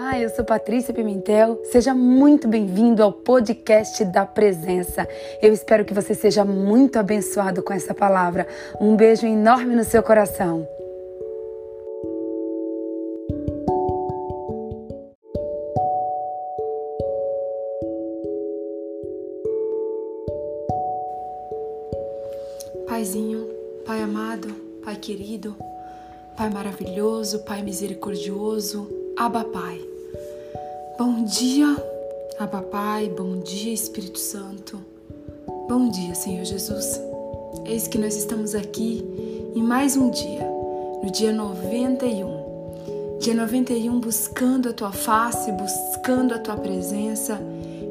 Olá, eu sou Patrícia Pimentel. Seja muito bem-vindo ao podcast da Presença. Eu espero que você seja muito abençoado com essa palavra. Um beijo enorme no seu coração. Paizinho, Pai amado, Pai querido, Pai maravilhoso, Pai misericordioso, Abba Pai. Bom dia, Abba Pai, bom dia Espírito Santo. Bom dia, Senhor Jesus. Eis que nós estamos aqui em mais um dia, no dia 91. Dia 91 buscando a tua face, buscando a tua presença.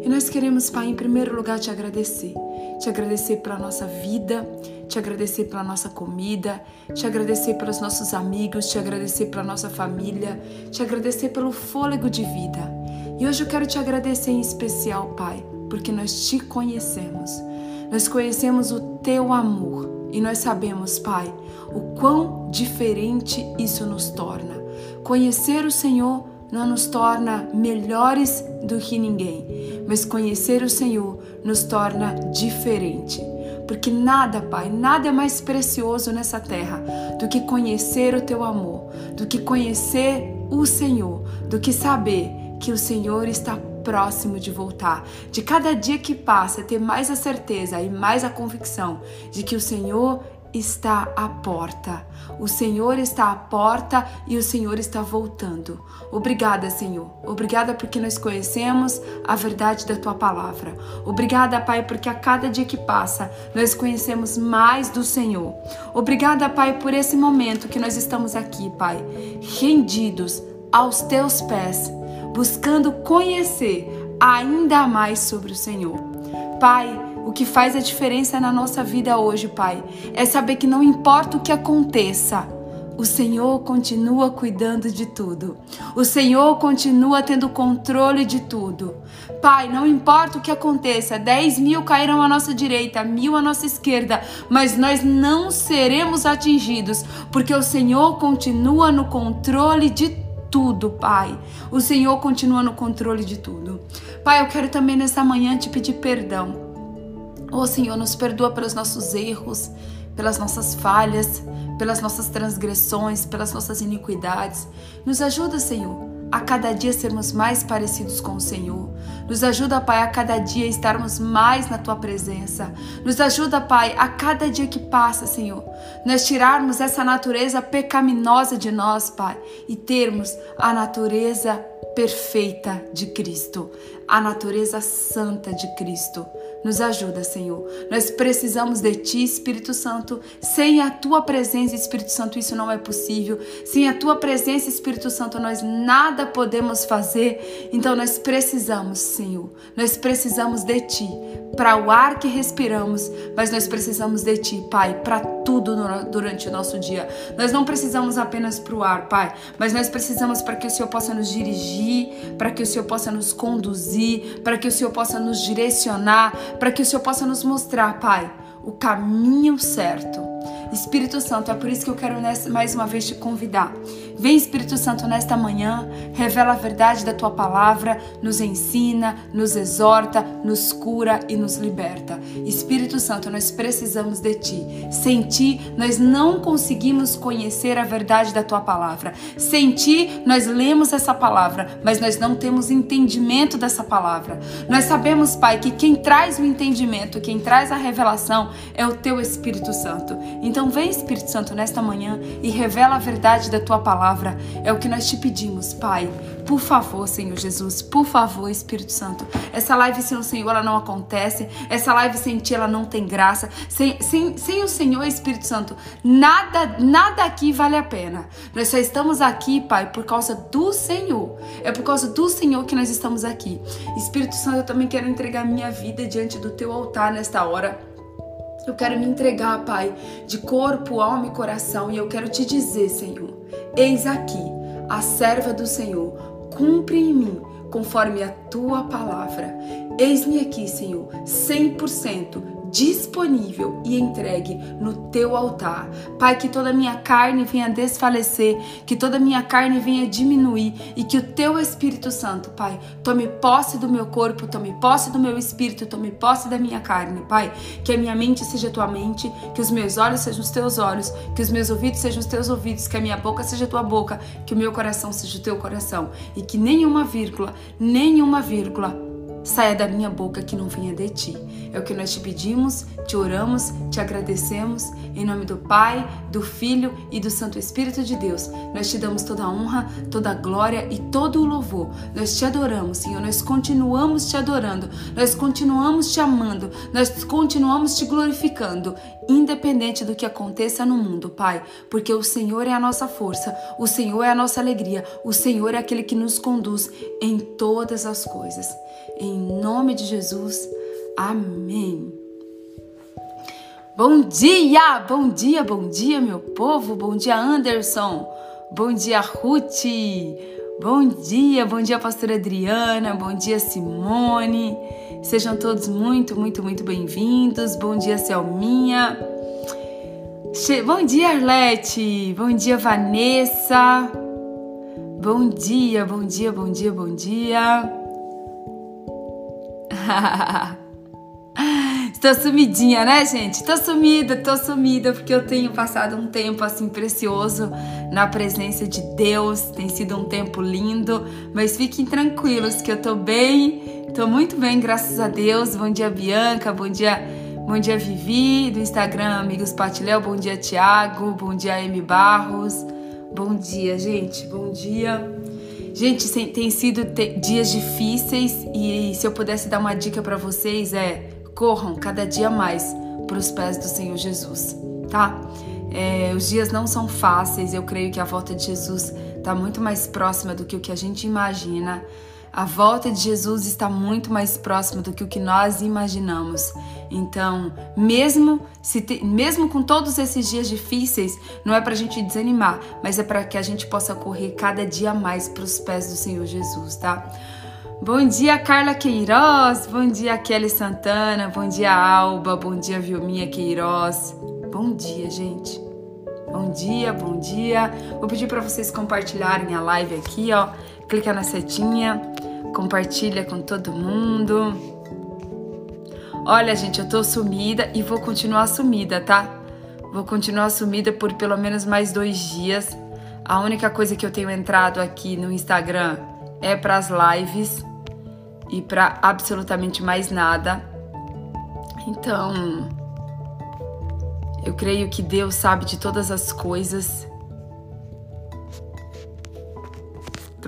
E nós queremos, Pai, em primeiro lugar te agradecer. Te agradecer pela nossa vida, te agradecer pela nossa comida, te agradecer pelos nossos amigos, te agradecer pela nossa família, te agradecer pelo fôlego de vida. E hoje eu quero te agradecer em especial, Pai, porque nós te conhecemos. Nós conhecemos o teu amor e nós sabemos, Pai, o quão diferente isso nos torna. Conhecer o Senhor não nos torna melhores do que ninguém, mas conhecer o Senhor nos torna diferente porque nada, Pai, nada é mais precioso nessa terra do que conhecer o teu amor, do que conhecer o Senhor, do que saber que o Senhor está próximo de voltar. De cada dia que passa, ter mais a certeza e mais a convicção de que o Senhor está à porta. O Senhor está à porta e o Senhor está voltando. Obrigada, Senhor. Obrigada porque nós conhecemos a verdade da tua palavra. Obrigada, Pai, porque a cada dia que passa nós conhecemos mais do Senhor. Obrigada, Pai, por esse momento que nós estamos aqui, Pai, rendidos aos teus pés, buscando conhecer ainda mais sobre o Senhor. Pai, o que faz a diferença na nossa vida hoje, Pai, é saber que não importa o que aconteça, o Senhor continua cuidando de tudo. O Senhor continua tendo controle de tudo. Pai, não importa o que aconteça, 10 mil cairão à nossa direita, mil à nossa esquerda, mas nós não seremos atingidos, porque o Senhor continua no controle de tudo, Pai. O Senhor continua no controle de tudo. Pai, eu quero também nessa manhã te pedir perdão Oh Senhor, nos perdoa pelos nossos erros, pelas nossas falhas, pelas nossas transgressões, pelas nossas iniquidades. Nos ajuda, Senhor, a cada dia sermos mais parecidos com o Senhor. Nos ajuda, Pai, a cada dia estarmos mais na tua presença. Nos ajuda, Pai, a cada dia que passa, Senhor, nós tirarmos essa natureza pecaminosa de nós, Pai, e termos a natureza perfeita de Cristo, a natureza santa de Cristo. Nos ajuda, Senhor. Nós precisamos de Ti, Espírito Santo. Sem a Tua presença, Espírito Santo, isso não é possível. Sem a Tua presença, Espírito Santo, nós nada podemos fazer. Então nós precisamos, Senhor. Nós precisamos de Ti para o ar que respiramos, mas nós precisamos de Ti, Pai, para tudo durante o nosso dia. Nós não precisamos apenas para o ar, Pai, mas nós precisamos para que o Senhor possa nos dirigir, para que o Senhor possa nos conduzir, para que o Senhor possa nos direcionar, para que o Senhor possa nos mostrar, Pai, o caminho certo. Espírito Santo, é por isso que eu quero mais uma vez te convidar. Vem, Espírito Santo, nesta manhã, revela a verdade da tua palavra, nos ensina, nos exorta, nos cura e nos liberta. Espírito Santo, nós precisamos de ti. Sem ti, nós não conseguimos conhecer a verdade da tua palavra. Sem ti, nós lemos essa palavra, mas nós não temos entendimento dessa palavra. Nós sabemos, Pai, que quem traz o entendimento, quem traz a revelação é o teu Espírito Santo. Então, vem, Espírito Santo, nesta manhã e revela a verdade da tua palavra. É o que nós te pedimos, Pai. Por favor, Senhor Jesus, por favor, Espírito Santo. Essa live sem o Senhor, ela não acontece. Essa live sem ti, ela não tem graça. Sem, sem, sem o Senhor, Espírito Santo, nada, nada aqui vale a pena. Nós só estamos aqui, Pai, por causa do Senhor. É por causa do Senhor que nós estamos aqui. Espírito Santo, eu também quero entregar minha vida diante do teu altar nesta hora. Eu quero me entregar, Pai, de corpo, alma e coração, e eu quero te dizer, Senhor, eis aqui a serva do Senhor, cumpre em mim conforme a tua palavra. Eis-me aqui, Senhor, 100% disponível e entregue no teu altar. Pai, que toda minha carne venha desfalecer, que toda minha carne venha diminuir e que o teu Espírito Santo, Pai, tome posse do meu corpo, tome posse do meu espírito, tome posse da minha carne, Pai. Que a minha mente seja tua mente, que os meus olhos sejam os teus olhos, que os meus ouvidos sejam os teus ouvidos, que a minha boca seja tua boca, que o meu coração seja o teu coração e que nenhuma vírgula, nenhuma vírgula saia da minha boca que não venha de ti. É o que nós te pedimos, te oramos, te agradecemos. Em nome do Pai, do Filho e do Santo Espírito de Deus, nós te damos toda a honra, toda a glória e todo o louvor. Nós te adoramos, Senhor. Nós continuamos te adorando, nós continuamos te amando, nós continuamos te glorificando, independente do que aconteça no mundo, Pai, porque o Senhor é a nossa força, o Senhor é a nossa alegria, o Senhor é aquele que nos conduz em todas as coisas. Em nome de Jesus, amém. Bom dia, bom dia, bom dia, meu povo. Bom dia, Anderson. Bom dia, Ruth. Bom dia, bom dia, pastora Adriana. Bom dia, Simone. Sejam todos muito, muito, muito bem-vindos. Bom dia, Selminha. Bom dia, Arlete. Bom dia, Vanessa. Bom dia, bom dia, bom dia, bom dia. Estou sumidinha, né, gente? Tô sumida, tô sumida porque eu tenho passado um tempo assim precioso na presença de Deus. Tem sido um tempo lindo, mas fiquem tranquilos que eu tô bem, tô muito bem, graças a Deus. Bom dia, Bianca, bom dia, bom dia, Vivi, do Instagram Amigos Patiléu, bom dia, Tiago, bom dia, M Barros. Bom dia, gente, bom dia. Gente, tem sido dias difíceis e se eu pudesse dar uma dica para vocês é corram cada dia mais para os pés do Senhor Jesus, tá? É, os dias não são fáceis, eu creio que a volta de Jesus está muito mais próxima do que o que a gente imagina. A volta de Jesus está muito mais próxima do que o que nós imaginamos. Então, mesmo se te, mesmo com todos esses dias difíceis, não é para a gente desanimar, mas é para que a gente possa correr cada dia mais para os pés do Senhor Jesus, tá? Bom dia, Carla Queiroz. Bom dia, Kelly Santana. Bom dia, Alba. Bom dia, Vilminha Queiroz. Bom dia, gente. Bom dia, bom dia. Vou pedir para vocês compartilharem a live aqui, ó. Clica na setinha, compartilha com todo mundo. Olha, gente, eu tô sumida e vou continuar sumida, tá? Vou continuar sumida por pelo menos mais dois dias. A única coisa que eu tenho entrado aqui no Instagram é para as lives e para absolutamente mais nada. Então, eu creio que Deus sabe de todas as coisas.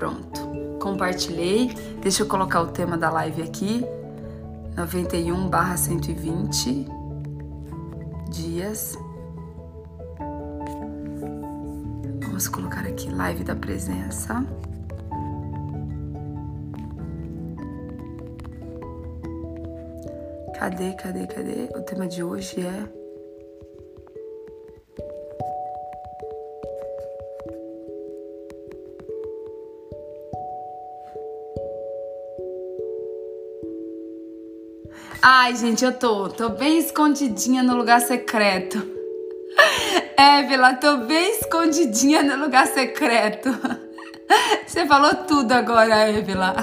Pronto, compartilhei. Deixa eu colocar o tema da live aqui. 91 barra 120 dias. Vamos colocar aqui live da presença. Cadê, cadê, cadê? O tema de hoje é. Ai, gente, eu tô, tô bem escondidinha no lugar secreto. É, Vila, tô bem escondidinha no lugar secreto. Você falou tudo agora, Évila.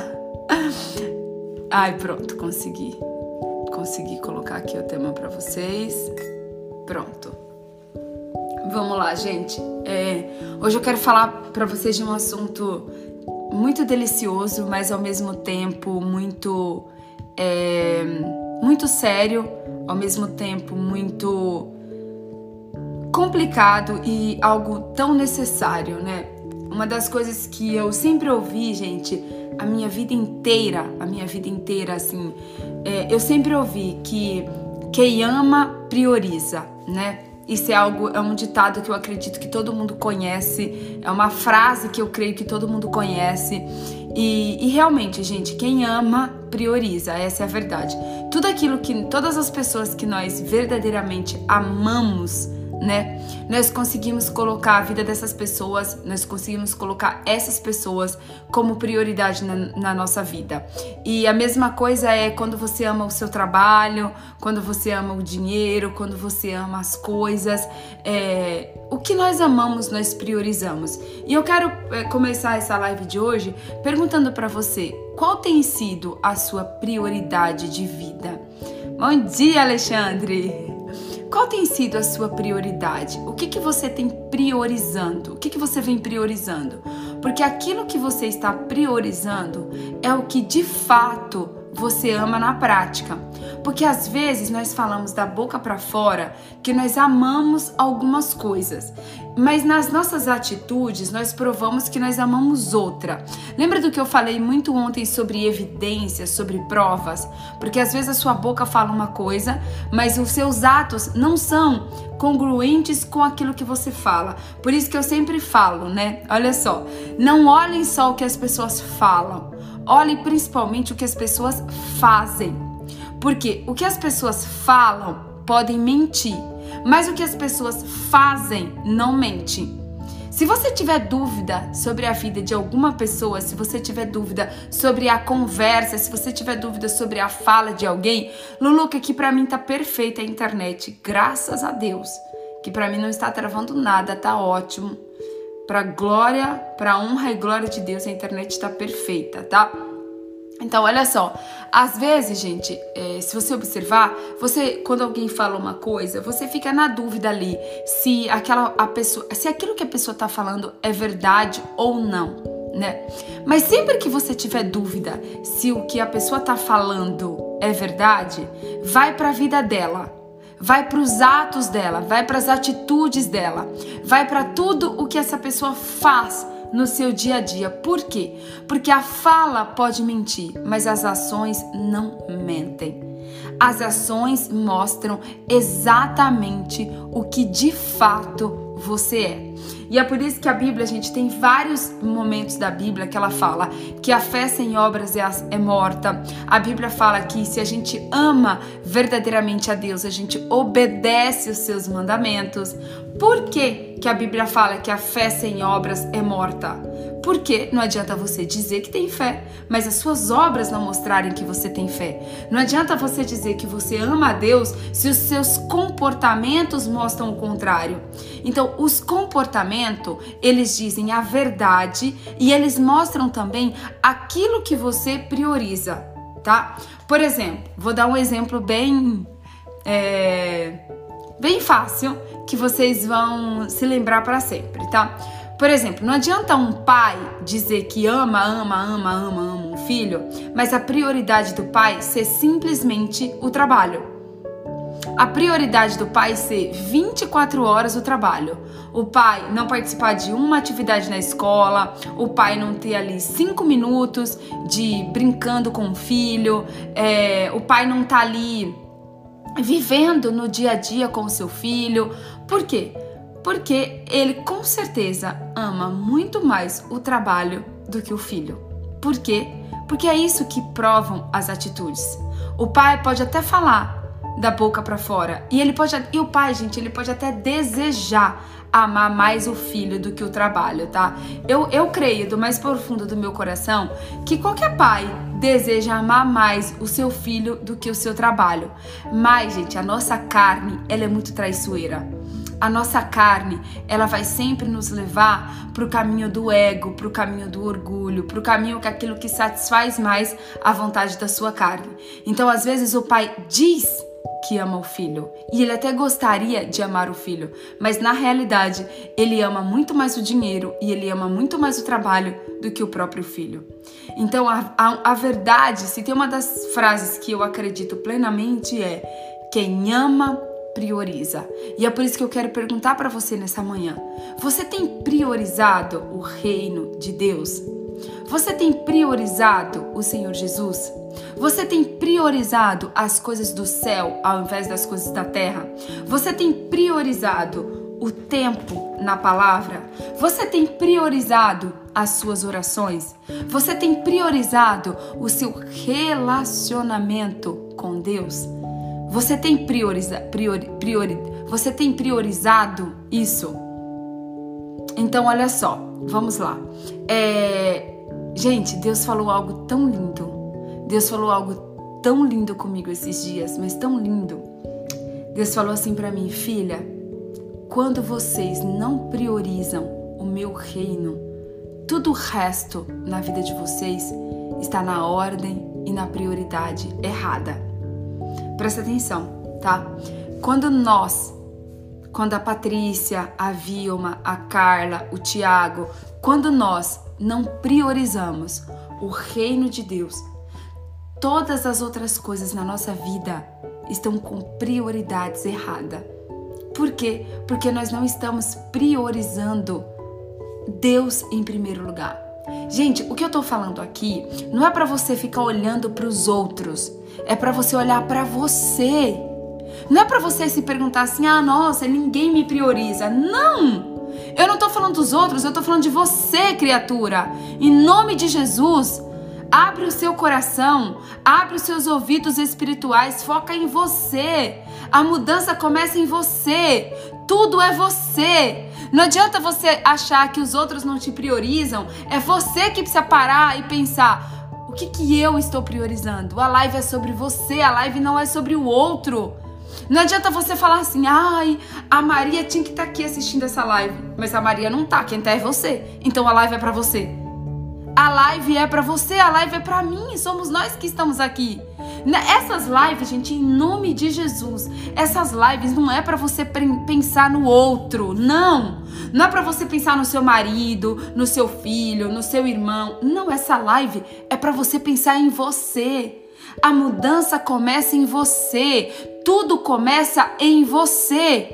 Ai, pronto, consegui consegui colocar aqui o tema para vocês. Pronto. Vamos lá, gente. É, hoje eu quero falar para vocês de um assunto muito delicioso, mas ao mesmo tempo muito é, muito sério, ao mesmo tempo muito complicado e algo tão necessário, né? Uma das coisas que eu sempre ouvi, gente, a minha vida inteira, a minha vida inteira, assim, é, eu sempre ouvi que quem ama prioriza, né? Isso é algo, é um ditado que eu acredito que todo mundo conhece, é uma frase que eu creio que todo mundo conhece. E, e, realmente, gente, quem ama prioriza, essa é a verdade. Tudo aquilo que, todas as pessoas que nós verdadeiramente amamos, né? Nós conseguimos colocar a vida dessas pessoas, nós conseguimos colocar essas pessoas como prioridade na, na, nossa vida. E a mesma coisa é quando você ama o seu trabalho, quando você ama o dinheiro, quando você ama as coisas. É, o que nós amamos, nós priorizamos. E eu quero é, começar essa live de hoje perguntando para você: qual tem sido a sua prioridade de vida? Bom dia, Alexandre! Qual tem sido a sua prioridade? O que, que você tem priorizando? O que, que você vem priorizando? Porque aquilo que você está priorizando é o que de fato você ama na prática. Porque às vezes nós falamos da boca para fora que nós amamos algumas coisas, mas nas nossas atitudes nós provamos que nós amamos outra. Lembra do que eu falei muito ontem sobre evidências, sobre provas? Porque às vezes a sua boca fala uma coisa, mas os seus atos não são congruentes com aquilo que você fala. Por isso que eu sempre falo, né? Olha só, não olhem só o que as pessoas falam, olhe principalmente o que as pessoas fazem. Porque o que as pessoas falam podem mentir, mas o que as pessoas fazem não mente. Se você tiver dúvida sobre a vida de alguma pessoa, se você tiver dúvida sobre a conversa, se você tiver dúvida sobre a fala de alguém, Lulu, que para mim tá perfeita a internet, graças a Deus. Que para mim não está travando nada, tá ótimo. Para glória, para honra e glória de Deus, a internet está perfeita, tá? Então, olha só, às vezes, gente, é, se você observar, você, quando alguém fala uma coisa, você fica na dúvida ali se aquela a pessoa, se aquilo que a pessoa está falando é verdade ou não, né? Mas sempre que você tiver dúvida se o que a pessoa está falando é verdade, vai para a vida dela, vai para os atos dela, vai para as atitudes dela, vai para tudo o que essa pessoa faz no seu dia a dia. Por quê? Porque a fala pode mentir, mas as ações não mentem. As ações mostram exatamente o que de fato você é. E é por isso que a Bíblia, a gente tem vários momentos da Bíblia que ela fala que a fé sem obras é, é morta. A Bíblia fala que se a gente ama verdadeiramente a Deus, a gente obedece os seus mandamentos. Por que, que a Bíblia fala que a fé sem obras é morta? Porque não adianta você dizer que tem fé, mas as suas obras não mostrarem que você tem fé. Não adianta você dizer que você ama a Deus se os seus comportamentos mostram o contrário. Então, os comportamentos, eles dizem a verdade e eles mostram também aquilo que você prioriza, tá? Por exemplo, vou dar um exemplo bem é, bem fácil que vocês vão se lembrar para sempre, tá? Por exemplo, não adianta um pai dizer que ama, ama, ama, ama, ama um filho, mas a prioridade do pai ser simplesmente o trabalho. A prioridade do pai ser 24 horas o trabalho. O pai não participar de uma atividade na escola, o pai não ter ali cinco minutos de brincando com o filho, é, o pai não tá ali vivendo no dia a dia com o seu filho. Por quê? Porque ele com certeza ama muito mais o trabalho do que o filho. Por quê? Porque é isso que provam as atitudes. O pai pode até falar da boca para fora e ele pode e o pai, gente, ele pode até desejar amar mais o filho do que o trabalho, tá? Eu, eu creio do mais profundo do meu coração que qualquer pai deseja amar mais o seu filho do que o seu trabalho. Mas, gente, a nossa carne, ela é muito traiçoeira. A nossa carne, ela vai sempre nos levar para o caminho do ego, para o caminho do orgulho, para o caminho que aquilo que satisfaz mais a vontade da sua carne. Então, às vezes o pai diz que ama o filho. E ele até gostaria de amar o filho, mas na realidade ele ama muito mais o dinheiro e ele ama muito mais o trabalho do que o próprio filho. Então a, a, a verdade, se tem uma das frases que eu acredito plenamente é: quem ama prioriza. E é por isso que eu quero perguntar para você nessa manhã: você tem priorizado o reino de Deus? Você tem priorizado o Senhor Jesus? Você tem priorizado as coisas do céu ao invés das coisas da terra? Você tem priorizado o tempo na palavra? Você tem priorizado as suas orações? Você tem priorizado o seu relacionamento com Deus? Você tem prioriza, priori, priori, você tem priorizado isso? Então, olha só, vamos lá. É, gente, Deus falou algo tão lindo. Deus falou algo tão lindo comigo esses dias, mas tão lindo. Deus falou assim para mim, filha, quando vocês não priorizam o meu reino, tudo o resto na vida de vocês está na ordem e na prioridade errada. Presta atenção, tá? Quando nós, quando a Patrícia, a Vilma, a Carla, o Tiago, quando nós não priorizamos o reino de Deus, todas as outras coisas na nossa vida estão com prioridades erradas. Por quê? Porque nós não estamos priorizando Deus em primeiro lugar. Gente, o que eu tô falando aqui não é para você ficar olhando para os outros, é para você olhar para você. Não é para você se perguntar assim: "Ah, nossa, ninguém me prioriza". Não! Eu não tô falando dos outros, eu tô falando de você, criatura. Em nome de Jesus, abre o seu coração, abre os seus ouvidos espirituais, foca em você. A mudança começa em você. Tudo é você. Não adianta você achar que os outros não te priorizam. É você que precisa parar e pensar: que, que eu estou priorizando? A live é sobre você, a live não é sobre o outro. Não adianta você falar assim, ai, a Maria tinha que estar tá aqui assistindo essa live. Mas a Maria não tá, quem tá é você. Então a live é para você. A live é para você, a live é para mim, somos nós que estamos aqui. Essas lives, gente, em nome de Jesus, essas lives não é para você pensar no outro, não. Não é para você pensar no seu marido, no seu filho, no seu irmão. Não, essa live é para você pensar em você. A mudança começa em você. Tudo começa em você.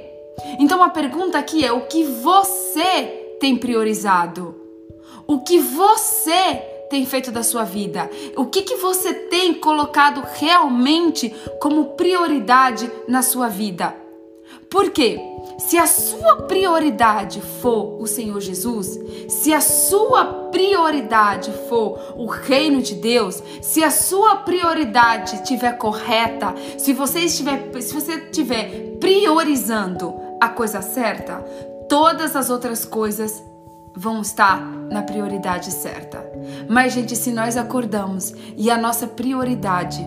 Então a pergunta aqui é: o que você tem priorizado? O que você tem feito da sua vida? O que, que você tem colocado realmente como prioridade na sua vida? Por quê? Se a sua prioridade for o Senhor Jesus, se a sua prioridade for o reino de Deus, se a sua prioridade estiver correta, se você estiver, se você estiver priorizando a coisa certa, todas as outras coisas vão estar na prioridade certa. Mas, gente, se nós acordamos e a nossa prioridade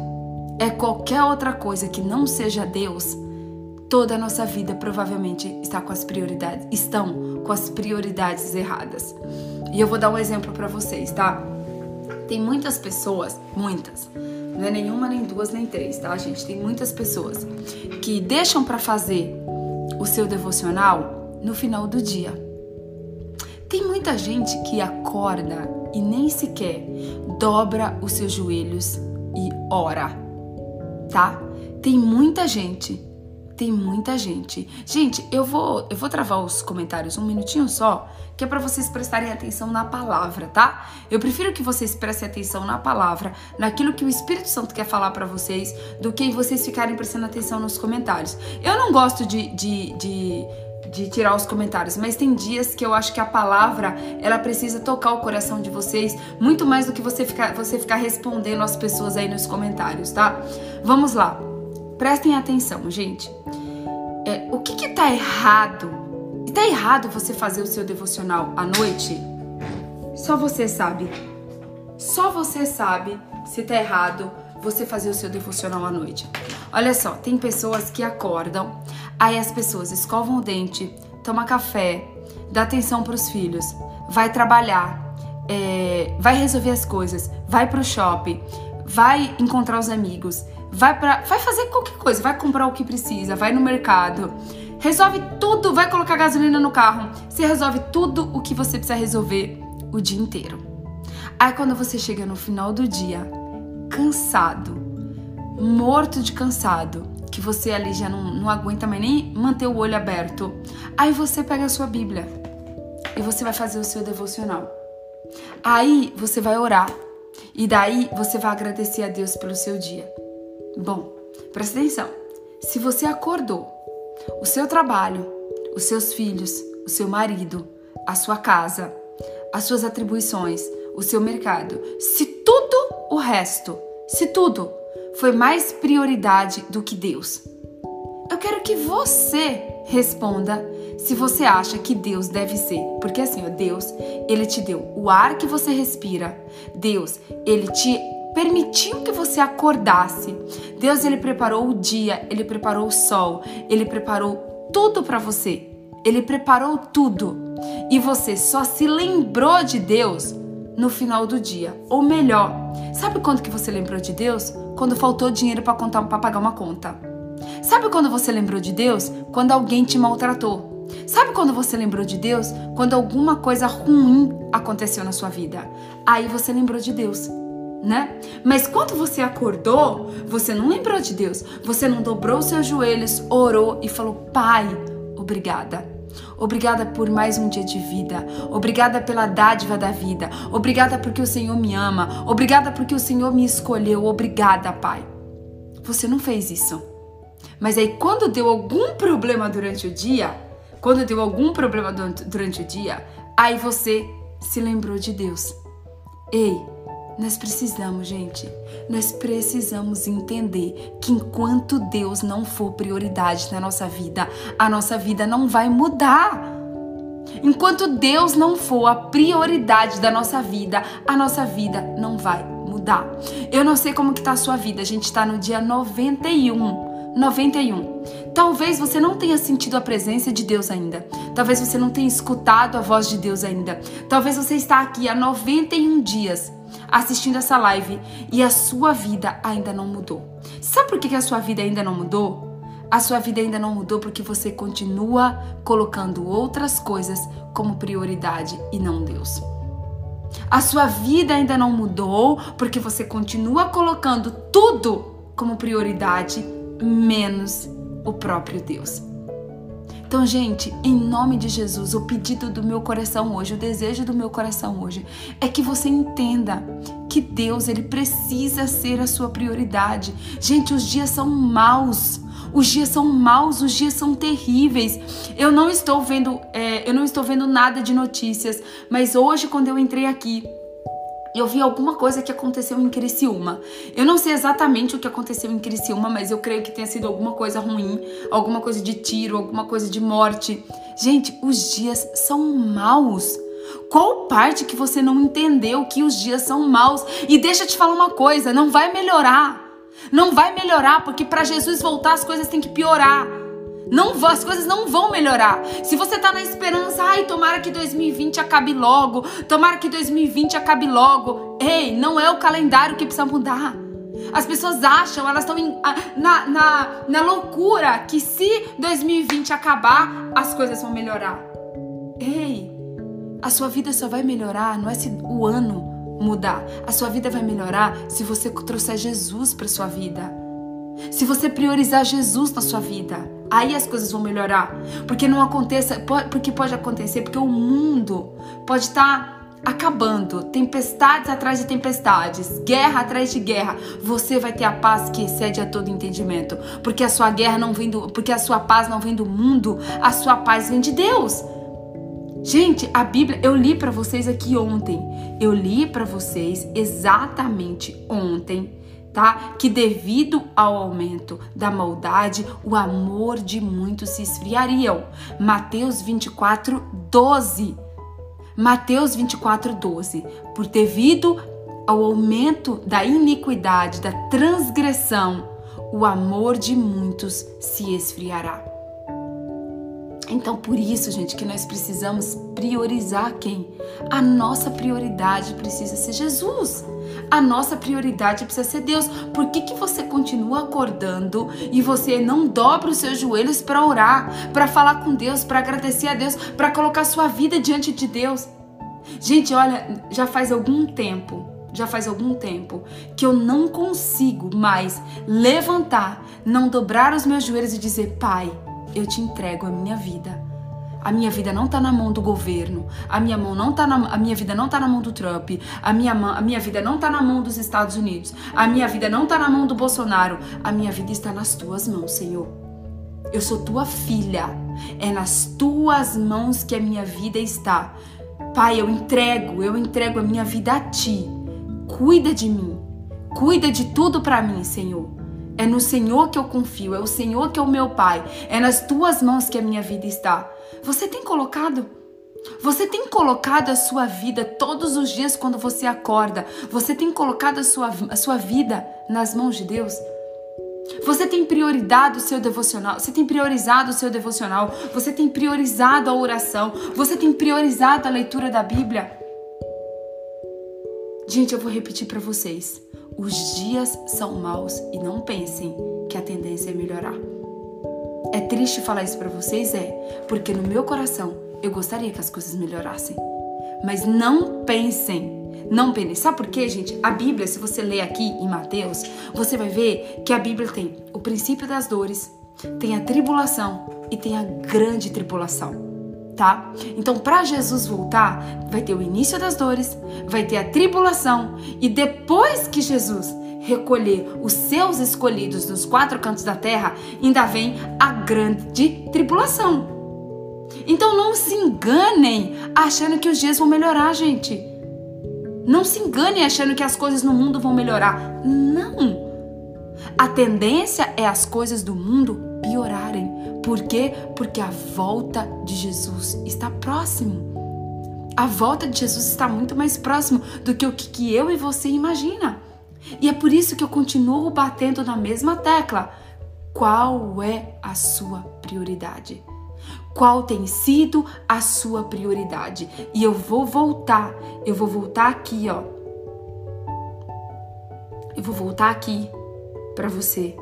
é qualquer outra coisa que não seja Deus, toda a nossa vida provavelmente está com as prioridades, estão com as prioridades erradas. E eu vou dar um exemplo para vocês, tá? Tem muitas pessoas, muitas, não é nenhuma, nem duas, nem três, tá, gente? Tem muitas pessoas que deixam para fazer o seu devocional no final do dia. Tem muita gente que acorda e nem sequer dobra os seus joelhos e ora, tá? Tem muita gente, tem muita gente. Gente, eu vou, eu vou travar os comentários um minutinho só, que é para vocês prestarem atenção na palavra, tá? Eu prefiro que vocês prestem atenção na palavra, naquilo que o Espírito Santo quer falar para vocês, do que vocês ficarem prestando atenção nos comentários. Eu não gosto de, de, de de tirar os comentários, mas tem dias que eu acho que a palavra ela precisa tocar o coração de vocês muito mais do que você ficar, você ficar respondendo as pessoas aí nos comentários, tá? Vamos lá, prestem atenção, gente. É, o que que tá errado? Tá errado você fazer o seu devocional à noite? Só você sabe. Só você sabe se tá errado você fazer o seu devocional à noite. Olha só, tem pessoas que acordam, aí as pessoas escovam o dente, toma café, dá atenção para os filhos, vai trabalhar, é, vai resolver as coisas, vai para o shopping, vai encontrar os amigos, vai para, vai fazer qualquer coisa, vai comprar o que precisa, vai no mercado, resolve tudo, vai colocar gasolina no carro, você resolve tudo o que você precisa resolver o dia inteiro. Aí quando você chega no final do dia, cansado, morto de cansado, que você ali já não, não aguenta mais nem manter o olho aberto, aí você pega a sua Bíblia e você vai fazer o seu devocional. Aí você vai orar e daí você vai agradecer a Deus pelo seu dia. Bom, presta atenção. Se você acordou, o seu trabalho, os seus filhos, o seu marido, a sua casa, as suas atribuições, o seu mercado, se tudo o resto, se tudo foi mais prioridade do que Deus? Eu quero que você responda se você acha que Deus deve ser. Porque assim, ó, Deus, ele te deu o ar que você respira. Deus, ele te permitiu que você acordasse. Deus, ele preparou o dia, ele preparou o sol, ele preparou tudo para você. Ele preparou tudo. E você só se lembrou de Deus no final do dia. Ou melhor, sabe quando que você lembrou de Deus? Quando faltou dinheiro para pagar uma conta. Sabe quando você lembrou de Deus? Quando alguém te maltratou. Sabe quando você lembrou de Deus? Quando alguma coisa ruim aconteceu na sua vida. Aí você lembrou de Deus. Né? Mas quando você acordou, você não lembrou de Deus. Você não dobrou seus joelhos, orou e falou: Pai, obrigada. Obrigada por mais um dia de vida. Obrigada pela dádiva da vida. Obrigada porque o Senhor me ama. Obrigada porque o Senhor me escolheu. Obrigada, Pai. Você não fez isso. Mas aí, quando deu algum problema durante o dia, quando deu algum problema durante o dia, aí você se lembrou de Deus. Ei, nós precisamos, gente, nós precisamos entender que enquanto Deus não for prioridade na nossa vida, a nossa vida não vai mudar. Enquanto Deus não for a prioridade da nossa vida, a nossa vida não vai mudar. Eu não sei como que tá a sua vida, a gente está no dia 91 91. Talvez você não tenha sentido a presença de Deus ainda. Talvez você não tenha escutado a voz de Deus ainda. Talvez você está aqui há 91 dias assistindo essa live e a sua vida ainda não mudou. Sabe por que a sua vida ainda não mudou? A sua vida ainda não mudou porque você continua colocando outras coisas como prioridade e não Deus. A sua vida ainda não mudou porque você continua colocando tudo como prioridade menos o próprio Deus. Então, gente, em nome de Jesus, o pedido do meu coração hoje, o desejo do meu coração hoje, é que você entenda que Deus, ele precisa ser a sua prioridade. Gente, os dias são maus. Os dias são maus, os dias são terríveis. Eu não estou vendo, é, eu não estou vendo nada de notícias, mas hoje, quando eu entrei aqui, eu vi alguma coisa que aconteceu em Criciúma. Eu não sei exatamente o que aconteceu em Criciúma, mas eu creio que tenha sido alguma coisa ruim, alguma coisa de tiro, alguma coisa de morte. Gente, os dias são maus. Qual parte que você não entendeu que os dias são maus? E deixa eu te falar uma coisa, não vai melhorar. Não vai melhorar, porque para Jesus voltar as coisas têm que piorar. Não as coisas não vão melhorar. Se você tá na esperança, ai, tomara que 2020 acabe logo, tomara que 2020 acabe logo. Ei, não é o calendário que precisa mudar. As pessoas acham, elas estão na, na, na loucura que se 2020 acabar, as coisas vão melhorar. Ei, a sua vida só vai melhorar, não é se o ano mudar. A sua vida vai melhorar se você trouxer Jesus para sua vida. Se você priorizar Jesus na sua vida. Aí as coisas vão melhorar. Porque não aconteça, porque pode acontecer, porque o mundo pode estar tá acabando, tempestades atrás de tempestades, guerra atrás de guerra. Você vai ter a paz que excede a todo entendimento, porque a sua guerra não vem do, porque a sua paz não vem do mundo, a sua paz vem de Deus. Gente, a Bíblia, eu li para vocês aqui ontem. Eu li para vocês exatamente ontem tá? Que devido ao aumento da maldade, o amor de muitos se esfriariam. Mateus 24, 12. Mateus 24, 12. Por devido ao aumento da iniquidade, da transgressão, o amor de muitos se esfriará. Então, por isso, gente, que nós precisamos priorizar quem? A nossa prioridade precisa ser Jesus. A nossa prioridade precisa ser Deus. Por que, que você continua acordando e você não dobra os seus joelhos para orar, para falar com Deus, para agradecer a Deus, para colocar sua vida diante de Deus? Gente, olha, já faz algum tempo já faz algum tempo que eu não consigo mais levantar, não dobrar os meus joelhos e dizer: Pai, eu te entrego a minha vida. A minha vida não está na mão do governo. A minha mão não tá na, a minha vida não está na mão do Trump. A minha, a minha vida não está na mão dos Estados Unidos. A minha vida não está na mão do Bolsonaro. A minha vida está nas tuas mãos, Senhor. Eu sou tua filha. É nas tuas mãos que a minha vida está. Pai, eu entrego, eu entrego a minha vida a ti. Cuida de mim. Cuida de tudo para mim, Senhor. É no Senhor que eu confio, é o Senhor que é o meu Pai, é nas tuas mãos que a minha vida está. Você tem colocado você tem colocado a sua vida todos os dias quando você acorda? Você tem colocado a sua, a sua vida nas mãos de Deus? Você tem priorizado o seu devocional, você tem priorizado o seu devocional, você tem priorizado a oração, você tem priorizado a leitura da Bíblia. Gente, eu vou repetir para vocês. Os dias são maus e não pensem que a tendência é melhorar. É triste falar isso para vocês, é, porque no meu coração eu gostaria que as coisas melhorassem. Mas não pensem, não pensem. Sabe por quê, gente? A Bíblia, se você ler aqui em Mateus, você vai ver que a Bíblia tem o princípio das dores, tem a tribulação e tem a grande tribulação tá? Então, para Jesus voltar, vai ter o início das dores, vai ter a tribulação e depois que Jesus recolher os seus escolhidos nos quatro cantos da terra, ainda vem a grande tribulação. Então não se enganem achando que os dias vão melhorar, gente. Não se enganem achando que as coisas no mundo vão melhorar. Não. A tendência é as coisas do mundo piorarem. Por quê? Porque a volta de Jesus está próximo. A volta de Jesus está muito mais próximo do que o que eu e você imagina. E é por isso que eu continuo batendo na mesma tecla. Qual é a sua prioridade? Qual tem sido a sua prioridade? E eu vou voltar, eu vou voltar aqui, ó. Eu vou voltar aqui para você,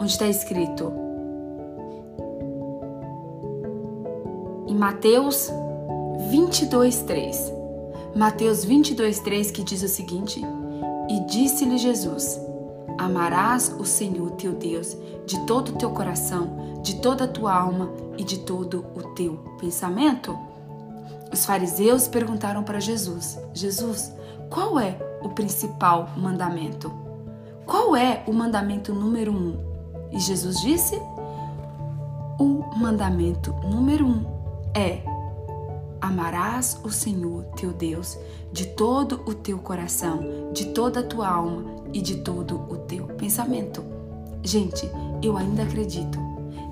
onde está escrito Mateus 22, 3. Mateus 22, 3 que diz o seguinte: E disse-lhe Jesus: Amarás o Senhor teu Deus de todo o teu coração, de toda a tua alma e de todo o teu pensamento? Os fariseus perguntaram para Jesus: Jesus, qual é o principal mandamento? Qual é o mandamento número um? E Jesus disse: O mandamento número um é: amarás o Senhor teu Deus de todo o teu coração, de toda a tua alma e de todo o teu pensamento. Gente, eu ainda acredito,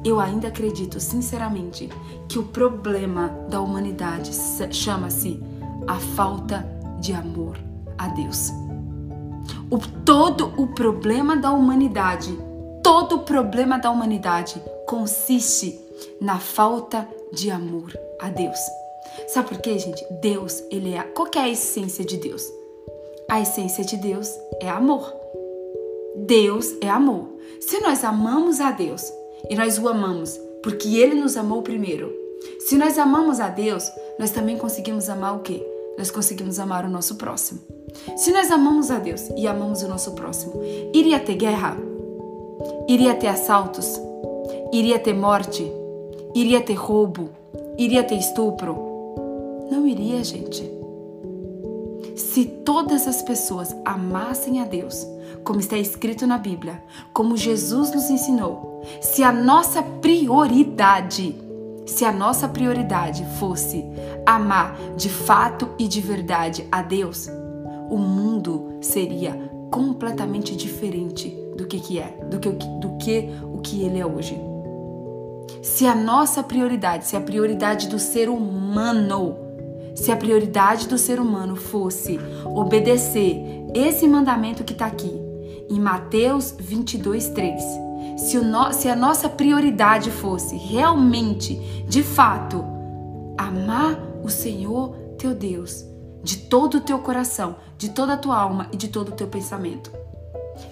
eu ainda acredito sinceramente que o problema da humanidade chama-se a falta de amor a Deus. O, todo o problema da humanidade, todo o problema da humanidade consiste na falta de amor a Deus. Sabe por quê, gente? Deus, ele é. Qual é a essência de Deus? A essência de Deus é amor. Deus é amor. Se nós amamos a Deus e nós o amamos porque ele nos amou primeiro, se nós amamos a Deus, nós também conseguimos amar o quê? Nós conseguimos amar o nosso próximo. Se nós amamos a Deus e amamos o nosso próximo, iria ter guerra? Iria ter assaltos? Iria ter morte? Iria ter roubo? Iria ter estupro? Não iria, gente. Se todas as pessoas amassem a Deus, como está escrito na Bíblia, como Jesus nos ensinou, se a nossa prioridade, se a nossa prioridade fosse amar de fato e de verdade a Deus, o mundo seria completamente diferente do que, que é, do que, do que o que ele é hoje. Se a nossa prioridade, se a prioridade do ser humano, se a prioridade do ser humano fosse obedecer esse mandamento que está aqui, em Mateus 22, 3, se, no, se a nossa prioridade fosse realmente, de fato, amar o Senhor teu Deus de todo o teu coração, de toda a tua alma e de todo o teu pensamento.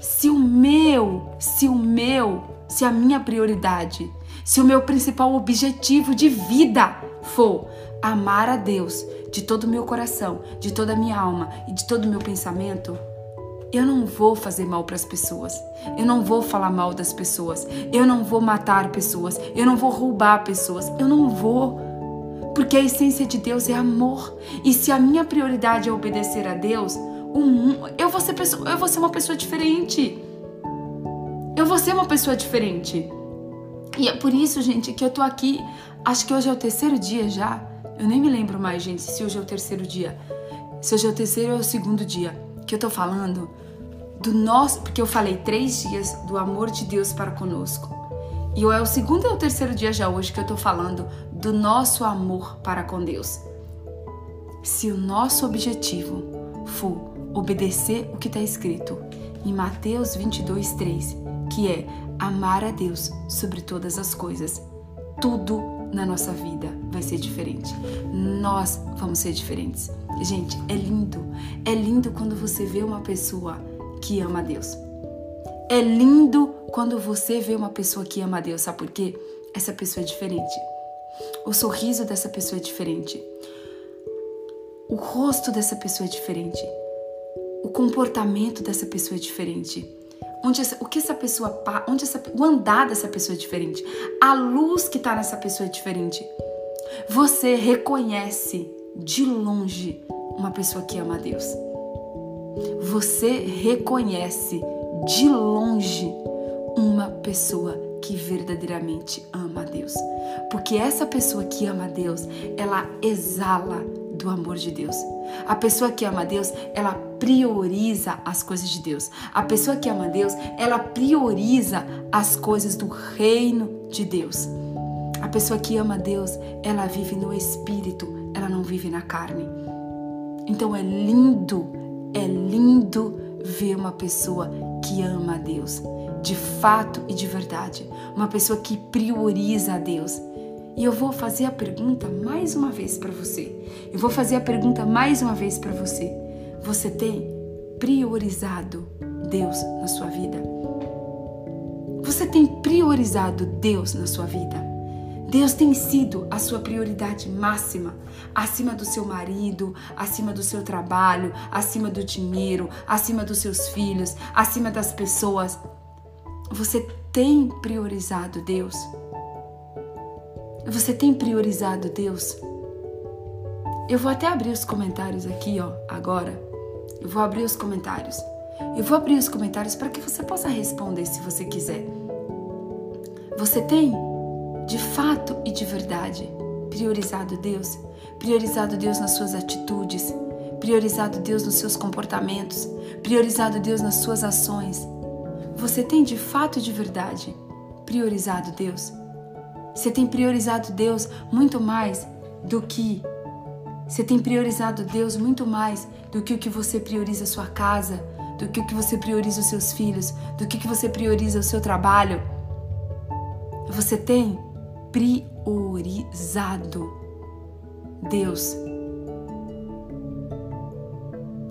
Se o meu, se o meu, se a minha prioridade se o meu principal objetivo de vida for amar a Deus de todo o meu coração, de toda a minha alma e de todo o meu pensamento, eu não vou fazer mal para as pessoas. Eu não vou falar mal das pessoas. Eu não vou matar pessoas. Eu não vou roubar pessoas. Eu não vou. Porque a essência de Deus é amor. E se a minha prioridade é obedecer a Deus, eu vou ser, pessoa, eu vou ser uma pessoa diferente. Eu vou ser uma pessoa diferente. E é por isso, gente, que eu tô aqui. Acho que hoje é o terceiro dia já. Eu nem me lembro mais, gente, se hoje é o terceiro dia. Se hoje é o terceiro ou é o segundo dia que eu tô falando do nosso, porque eu falei três dias do amor de Deus para conosco. E é o segundo e o terceiro dia já hoje que eu tô falando do nosso amor para com Deus. Se o nosso objetivo for obedecer o que está escrito em Mateus 22, 3, que é amar a Deus sobre todas as coisas, tudo na nossa vida vai ser diferente. Nós vamos ser diferentes. Gente, é lindo. É lindo quando você vê uma pessoa que ama a Deus. É lindo quando você vê uma pessoa que ama a Deus, sabe por quê? Essa pessoa é diferente. O sorriso dessa pessoa é diferente. O rosto dessa pessoa é diferente. O comportamento dessa pessoa é diferente. Onde essa, o que essa pessoa, onde essa, o andar dessa pessoa é diferente. A luz que está nessa pessoa é diferente. Você reconhece de longe uma pessoa que ama a Deus. Você reconhece de longe uma pessoa que verdadeiramente ama a Deus. Porque essa pessoa que ama a Deus, ela exala do amor de Deus. A pessoa que ama Deus, ela prioriza as coisas de Deus. A pessoa que ama Deus, ela prioriza as coisas do reino de Deus. A pessoa que ama Deus, ela vive no espírito, ela não vive na carne. Então é lindo, é lindo ver uma pessoa que ama a Deus, de fato e de verdade, uma pessoa que prioriza a Deus. E eu vou fazer a pergunta mais uma vez para você. Eu vou fazer a pergunta mais uma vez para você. Você tem priorizado Deus na sua vida? Você tem priorizado Deus na sua vida? Deus tem sido a sua prioridade máxima, acima do seu marido, acima do seu trabalho, acima do dinheiro, acima dos seus filhos, acima das pessoas. Você tem priorizado Deus? Você tem priorizado Deus? Eu vou até abrir os comentários aqui, ó, agora. Eu vou abrir os comentários. Eu vou abrir os comentários para que você possa responder se você quiser. Você tem de fato e de verdade, priorizado Deus, priorizado Deus nas suas atitudes, priorizado Deus nos seus comportamentos, priorizado Deus nas suas ações. Você tem de fato e de verdade priorizado Deus? Você tem priorizado Deus muito mais do que você tem priorizado Deus muito mais do que o que você prioriza a sua casa, do que o que você prioriza os seus filhos, do que, que você prioriza o seu trabalho. Você tem priorizado Deus.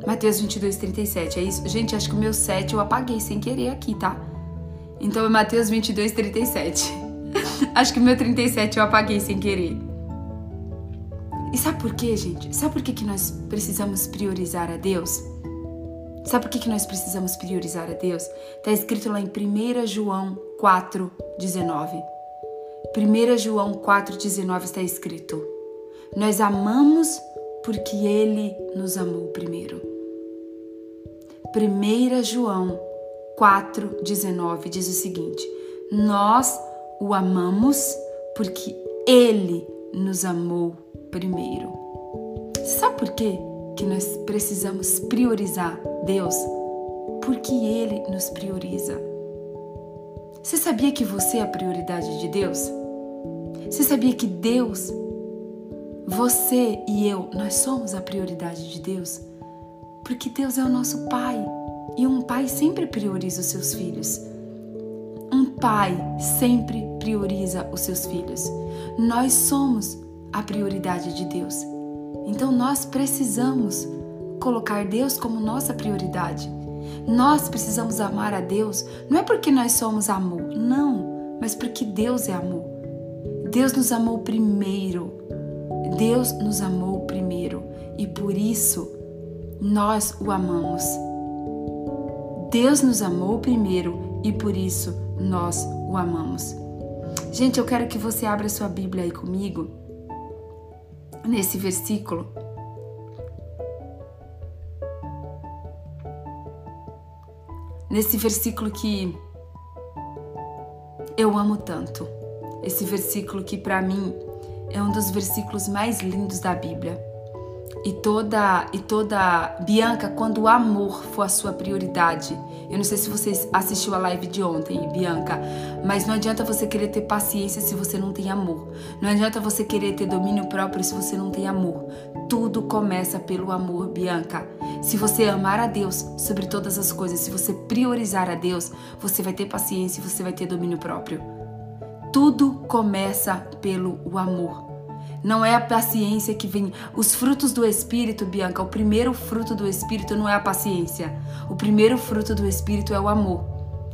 Mateus 22, 37, é isso? Gente, acho que o meu 7 eu apaguei sem querer aqui, tá? Então é Mateus 22, 37. acho que o meu 37 eu apaguei sem querer. E sabe por quê, gente? Sabe por que, que nós precisamos priorizar a Deus? Sabe por que, que nós precisamos priorizar a Deus? Está escrito lá em 1 João 4, 19. 1 João 4,19 está escrito: Nós amamos porque Ele nos amou primeiro. 1 João 4,19 diz o seguinte: Nós o amamos porque Ele nos amou primeiro. Sabe por quê que nós precisamos priorizar Deus? Porque Ele nos prioriza. Você sabia que você é a prioridade de Deus? Você sabia que Deus, você e eu, nós somos a prioridade de Deus? Porque Deus é o nosso Pai e um pai sempre prioriza os seus filhos. Pai sempre prioriza os seus filhos. Nós somos a prioridade de Deus. Então nós precisamos colocar Deus como nossa prioridade. Nós precisamos amar a Deus, não é porque nós somos amor, não, mas porque Deus é amor. Deus nos amou primeiro. Deus nos amou primeiro e por isso nós o amamos. Deus nos amou primeiro e por isso nós o amamos. Gente, eu quero que você abra sua Bíblia aí comigo nesse versículo. Nesse versículo que eu amo tanto esse versículo que para mim é um dos versículos mais lindos da Bíblia. E toda e toda Bianca, quando o amor for a sua prioridade. Eu não sei se você assistiu a live de ontem, Bianca, mas não adianta você querer ter paciência se você não tem amor. Não adianta você querer ter domínio próprio se você não tem amor. Tudo começa pelo amor, Bianca. Se você amar a Deus sobre todas as coisas, se você priorizar a Deus, você vai ter paciência e você vai ter domínio próprio. Tudo começa pelo amor. Não é a paciência que vem. Os frutos do Espírito, Bianca, o primeiro fruto do Espírito não é a paciência. O primeiro fruto do Espírito é o amor.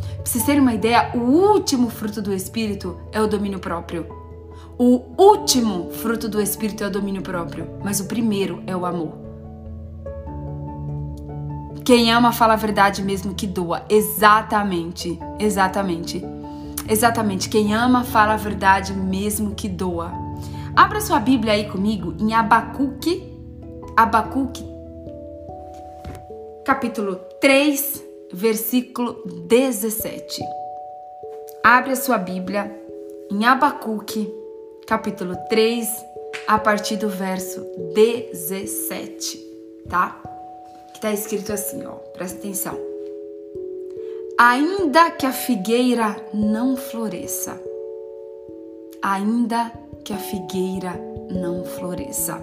Pra vocês terem uma ideia, o último fruto do Espírito é o domínio próprio. O último fruto do Espírito é o domínio próprio, mas o primeiro é o amor. Quem ama fala a verdade mesmo que doa. Exatamente, exatamente. Exatamente. Quem ama fala a verdade mesmo que doa. Abra sua Bíblia aí comigo em Abacuque, Abacuque, capítulo 3, versículo 17. Abre a sua Bíblia em Abacuque, capítulo 3, a partir do verso 17, tá? Que tá escrito assim, ó, presta atenção. Ainda que a figueira não floresça, ainda que a figueira não floresça,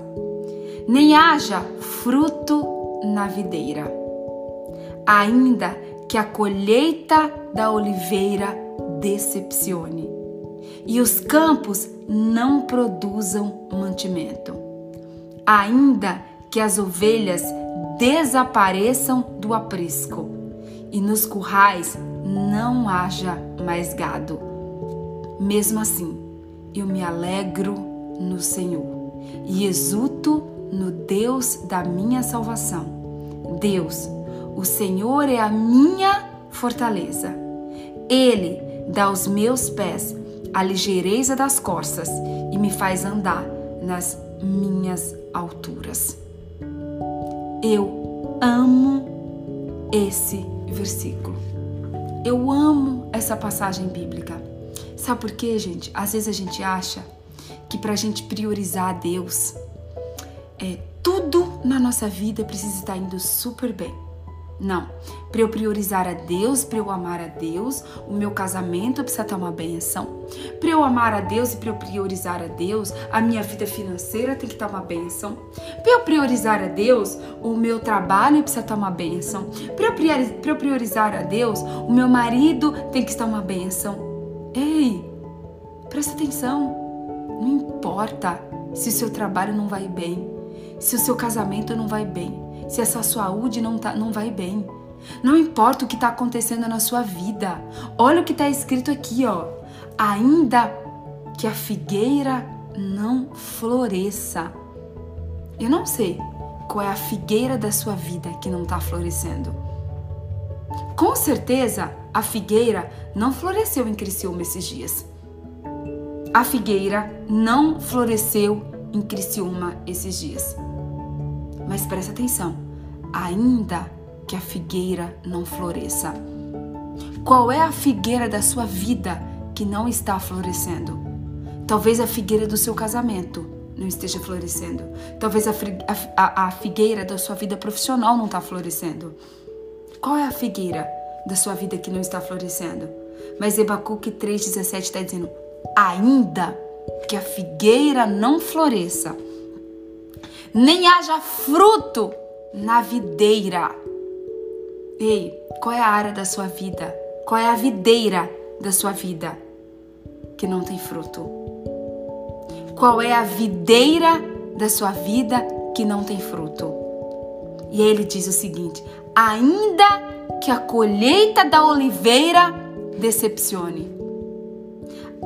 nem haja fruto na videira, ainda que a colheita da oliveira decepcione e os campos não produzam mantimento, ainda que as ovelhas desapareçam do aprisco e nos currais não haja mais gado. Mesmo assim, eu me alegro no Senhor e exulto no Deus da minha salvação. Deus, o Senhor é a minha fortaleza. Ele dá aos meus pés a ligeireza das costas e me faz andar nas minhas alturas. Eu amo esse versículo. Eu amo essa passagem bíblica. Sabe por quê, gente? Às vezes a gente acha que para a gente priorizar a Deus, é, tudo na nossa vida precisa estar indo super bem. Não. Para eu priorizar a Deus, para eu amar a Deus, o meu casamento precisa estar uma benção. Para eu amar a Deus e para eu priorizar a Deus, a minha vida financeira tem que estar uma benção. Para eu priorizar a Deus, o meu trabalho precisa estar uma benção. Para eu priorizar a Deus, o meu marido tem que estar uma benção. Ei, presta atenção. Não importa se o seu trabalho não vai bem, se o seu casamento não vai bem, se essa saúde não, tá, não vai bem. Não importa o que está acontecendo na sua vida. Olha o que está escrito aqui, ó. Ainda que a figueira não floresça. Eu não sei qual é a figueira da sua vida que não está florescendo. Com certeza, a figueira não floresceu em Criciúma esses dias. A figueira não floresceu em Criciúma esses dias. Mas presta atenção, ainda que a figueira não floresça. Qual é a figueira da sua vida que não está florescendo? Talvez a figueira do seu casamento não esteja florescendo. Talvez a, a, figueira da sua vida profissional não está florescendo. Qual é a figueira da sua vida que não está florescendo? Mas Ebacuque 3,17 está dizendo: ainda que a figueira não floresça, nem haja fruto na videira. Ei, qual é a área da sua vida? Qual é a videira da sua vida que não tem fruto? Qual é a videira da sua vida que não tem fruto? E ele diz o seguinte: ainda que a colheita da oliveira decepcione.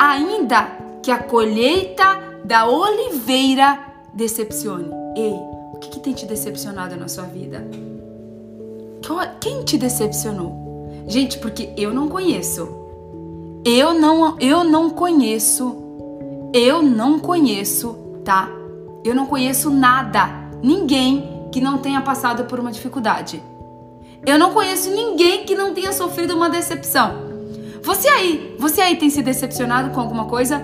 Ainda que a colheita da oliveira decepcione. Ei, o que, que tem te decepcionado na sua vida? Quem te decepcionou? Gente, porque eu não conheço. Eu não, eu não conheço. Eu não conheço, tá? Eu não conheço nada, ninguém que não tenha passado por uma dificuldade. Eu não conheço ninguém que não tenha sofrido uma decepção. Você aí, você aí tem se decepcionado com alguma coisa?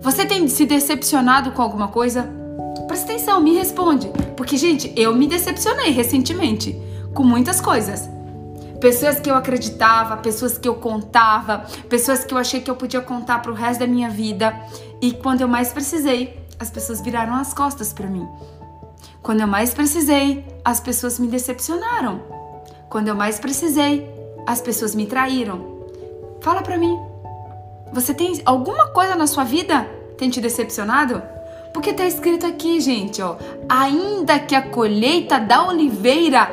Você tem se decepcionado com alguma coisa? Presta atenção, me responde. Porque, gente, eu me decepcionei recentemente com muitas coisas. Pessoas que eu acreditava, pessoas que eu contava, pessoas que eu achei que eu podia contar pro resto da minha vida. E quando eu mais precisei, as pessoas viraram as costas para mim. Quando eu mais precisei, as pessoas me decepcionaram. Quando eu mais precisei, as pessoas me traíram. Fala para mim. Você tem alguma coisa na sua vida tem te decepcionado? Porque tá escrito aqui, gente, ó, ainda que a colheita da oliveira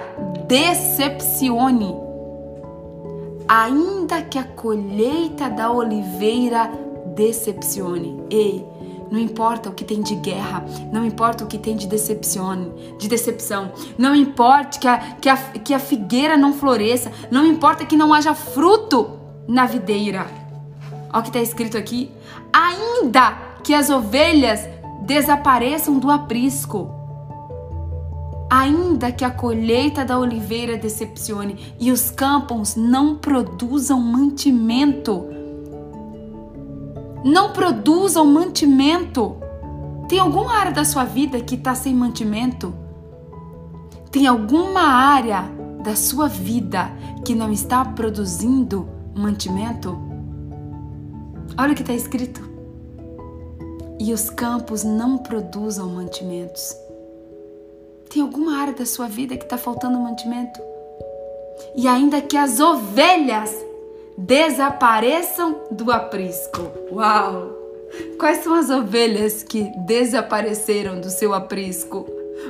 decepcione. Ainda que a colheita da oliveira decepcione. Ei, não importa o que tem de guerra, não importa o que tem de decepção, de decepção, não importa que a, que, a, que a figueira não floresça, não importa que não haja fruto na videira. Olha o que está escrito aqui. Ainda que as ovelhas desapareçam do aprisco, ainda que a colheita da oliveira decepcione e os campos não produzam mantimento, não produzam mantimento. Tem alguma área da sua vida que está sem mantimento? Tem alguma área da sua vida que não está produzindo mantimento? Olha o que está escrito. E os campos não produzam mantimentos. Tem alguma área da sua vida que está faltando mantimento? E ainda que as ovelhas desapareçam do aprisco. Uau! Quais são as ovelhas que desapareceram do seu aprisco?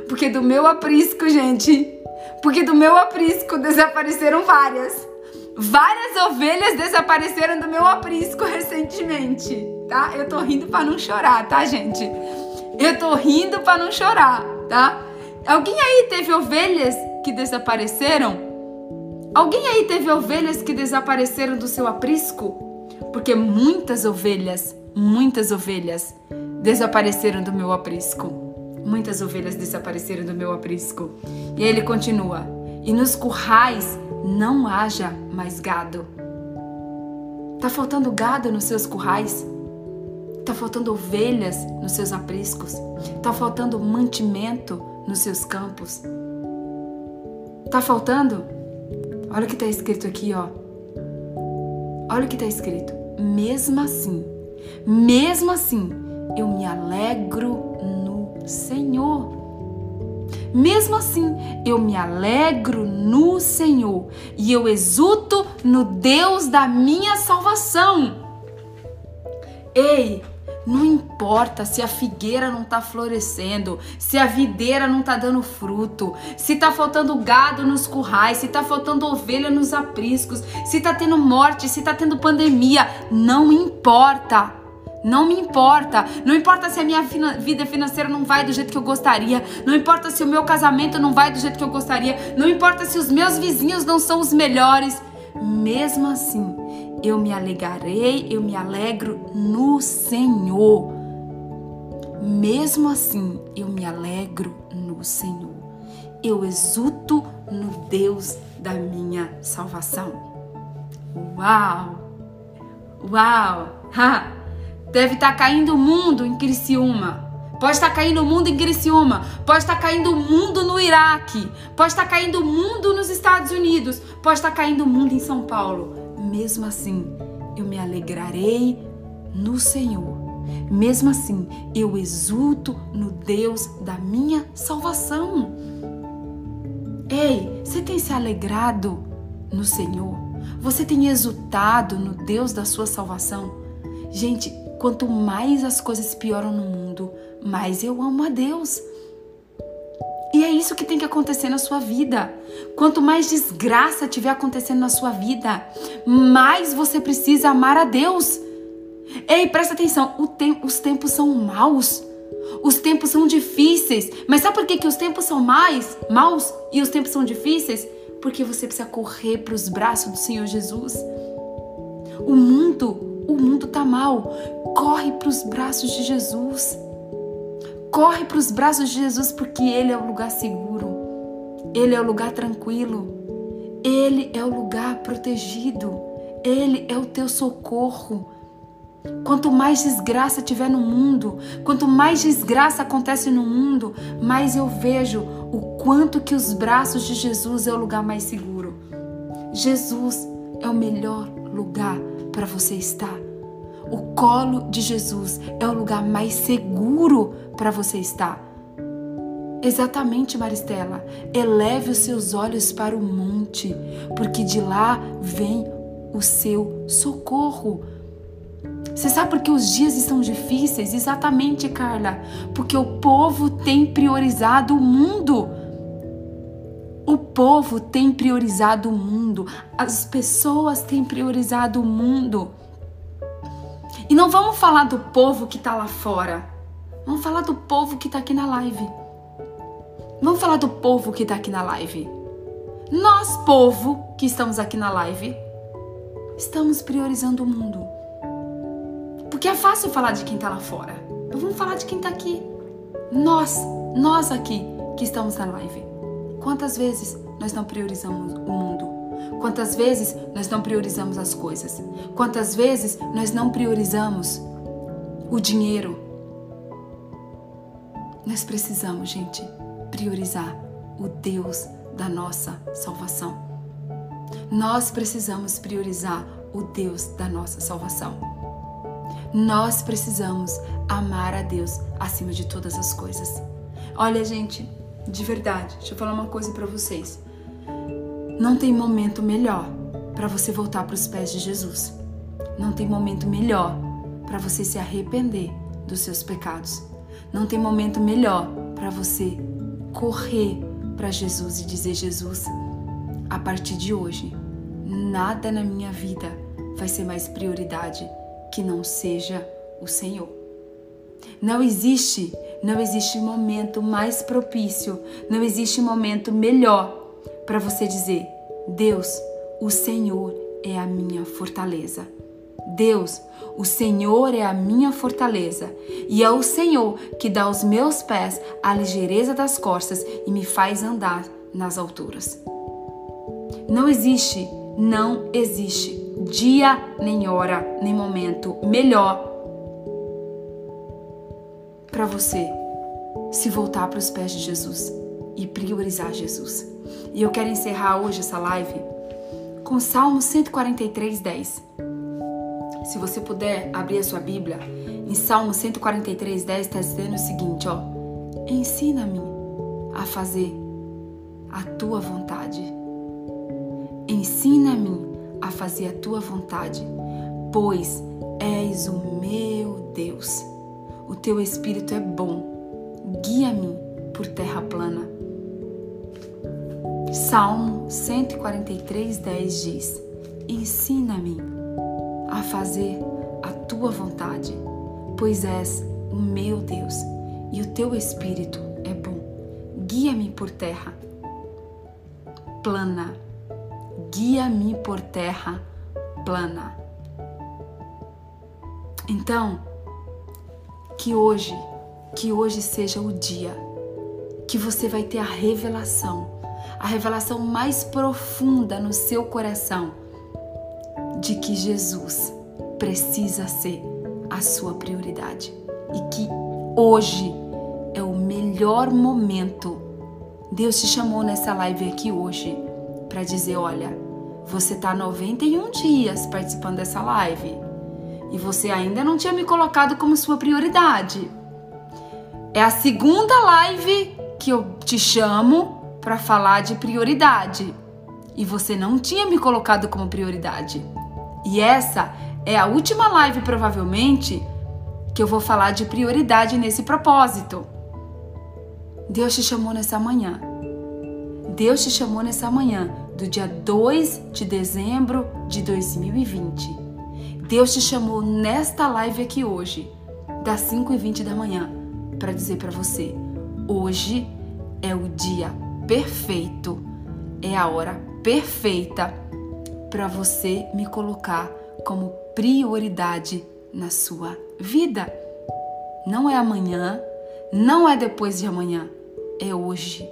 Porque do meu aprisco, gente, porque do meu aprisco desapareceram várias. Várias ovelhas desapareceram do meu aprisco recentemente, tá? Eu tô rindo para não chorar, tá, gente? Eu tô rindo para não chorar, tá? Alguém aí teve ovelhas que desapareceram? Alguém aí teve ovelhas que desapareceram do seu aprisco? Porque muitas ovelhas, muitas ovelhas desapareceram do meu aprisco. Muitas ovelhas desapareceram do meu aprisco. E ele continua: E nos currais não haja mais gado. Tá faltando gado nos seus currais? Tá faltando ovelhas nos seus apriscos? Tá faltando mantimento nos seus campos? Tá faltando? Olha o que está escrito aqui, ó. Olha o que está escrito. Mesmo assim, mesmo assim, eu me alegro no Senhor. Mesmo assim, eu me alegro no Senhor e eu exulto no Deus da minha salvação. Ei, não importa se a figueira não está florescendo, se a videira não está dando fruto, se está faltando gado nos currais, se está faltando ovelha nos apriscos, se está tendo morte, se está tendo pandemia, não importa. Não me importa. Não importa se a minha vida financeira não vai do jeito que eu gostaria. Não importa se o meu casamento não vai do jeito que eu gostaria. Não importa se os meus vizinhos não são os melhores. Mesmo assim, eu me alegrarei, eu me alegro no Senhor. Mesmo assim, eu me alegro no Senhor. Eu exulto no Deus da minha salvação. Uau! Uau! Ha! Deve estar tá caindo o mundo em Criciúma. Pode estar tá caindo o mundo em Criciúma. Pode estar tá caindo o mundo no Iraque. Pode estar caindo o mundo nos Estados Unidos. Pode estar caindo o mundo em São Paulo mesmo assim eu me alegrarei no Senhor. Mesmo assim, eu exulto no Deus da minha salvação. Ei, você tem se alegrado no Senhor? Você tem exultado no Deus da sua salvação? Gente, quanto mais as coisas pioram no mundo, mais eu amo a Deus. E é isso que tem que acontecer na sua vida. Quanto mais desgraça tiver acontecendo na sua vida, mais você precisa amar a Deus. Ei, presta atenção, os tempos são maus. Os tempos são difíceis. Mas sabe por que, que os tempos são mais maus e os tempos são difíceis? Porque você precisa correr para os braços do Senhor Jesus. O mundo, o mundo tá mal. Corre para os braços de Jesus. Corre para os braços de Jesus porque Ele é o lugar seguro, Ele é o lugar tranquilo, Ele é o lugar protegido, Ele é o teu socorro. Quanto mais desgraça tiver no mundo, quanto mais desgraça acontece no mundo, mais eu vejo o quanto que os braços de Jesus é o lugar mais seguro. Jesus é o melhor lugar para você estar. O colo de Jesus é o lugar mais seguro para você estar. Exatamente, Maristela. Eleve os seus olhos para o monte, porque de lá vem o seu socorro. Você sabe por que os dias estão difíceis? Exatamente, Carla. Porque o povo tem priorizado o mundo. O povo tem priorizado o mundo. As pessoas têm priorizado o mundo. E não vamos falar do povo que está lá fora. Vamos falar do povo que está aqui na live. Vamos falar do povo que está aqui na live. Nós, povo que estamos aqui na live, estamos priorizando o mundo. Porque é fácil falar de quem está lá fora. Então vamos falar de quem está aqui. Nós, nós aqui que estamos na live. Quantas vezes nós não priorizamos o mundo? Quantas vezes nós não priorizamos as coisas? Quantas vezes nós não priorizamos o dinheiro? Nós precisamos, gente, priorizar o Deus da nossa salvação. Nós precisamos priorizar o Deus da nossa salvação. Nós precisamos amar a Deus acima de todas as coisas. Olha, gente, de verdade, deixa eu falar uma coisa para vocês. Não tem momento melhor para você voltar para os pés de Jesus. Não tem momento melhor para você se arrepender dos seus pecados. Não tem momento melhor para você correr para Jesus e dizer: Jesus, a partir de hoje, nada na minha vida vai ser mais prioridade que não seja o Senhor. Não existe, não existe momento mais propício, não existe momento melhor para você dizer: Deus, o Senhor é a minha fortaleza. Deus, o Senhor é a minha fortaleza, e é o Senhor que dá aos meus pés a ligeireza das costas e me faz andar nas alturas. Não existe, não existe dia, nem hora, nem momento melhor para você se voltar para os pés de Jesus e priorizar Jesus. E eu quero encerrar hoje essa live com Salmo 143, 10. Se você puder abrir a sua Bíblia, em Salmo 143, 10 está dizendo o seguinte, ó. Ensina-me a fazer a tua vontade. Ensina-me a fazer a tua vontade, pois és o meu Deus. O teu espírito é bom. Guia-me por terra plana. Salmo 143, 10 diz: Ensina-me a fazer a tua vontade, pois és o meu Deus e o teu espírito é bom. Guia-me por terra plana. Guia-me por terra plana. Então, que hoje, que hoje seja o dia que você vai ter a revelação, a revelação mais profunda no seu coração de que Jesus precisa ser a sua prioridade e que hoje é o melhor momento. Deus te chamou nessa live aqui hoje para dizer: olha, você está 91 dias participando dessa live e você ainda não tinha me colocado como sua prioridade. É a segunda live que eu te chamo para falar de prioridade e você não tinha me colocado como prioridade. E essa é a última live, provavelmente, que eu vou falar de prioridade nesse propósito. Deus te chamou nessa manhã. Deus te chamou nessa manhã do dia 2 de dezembro de 2020. Deus te chamou nesta live aqui hoje, das 5 e 20 da manhã, para dizer para você: hoje é o dia perfeito, é a hora perfeita para você me colocar como prioridade na sua vida. Não é amanhã, não é depois de amanhã, é hoje.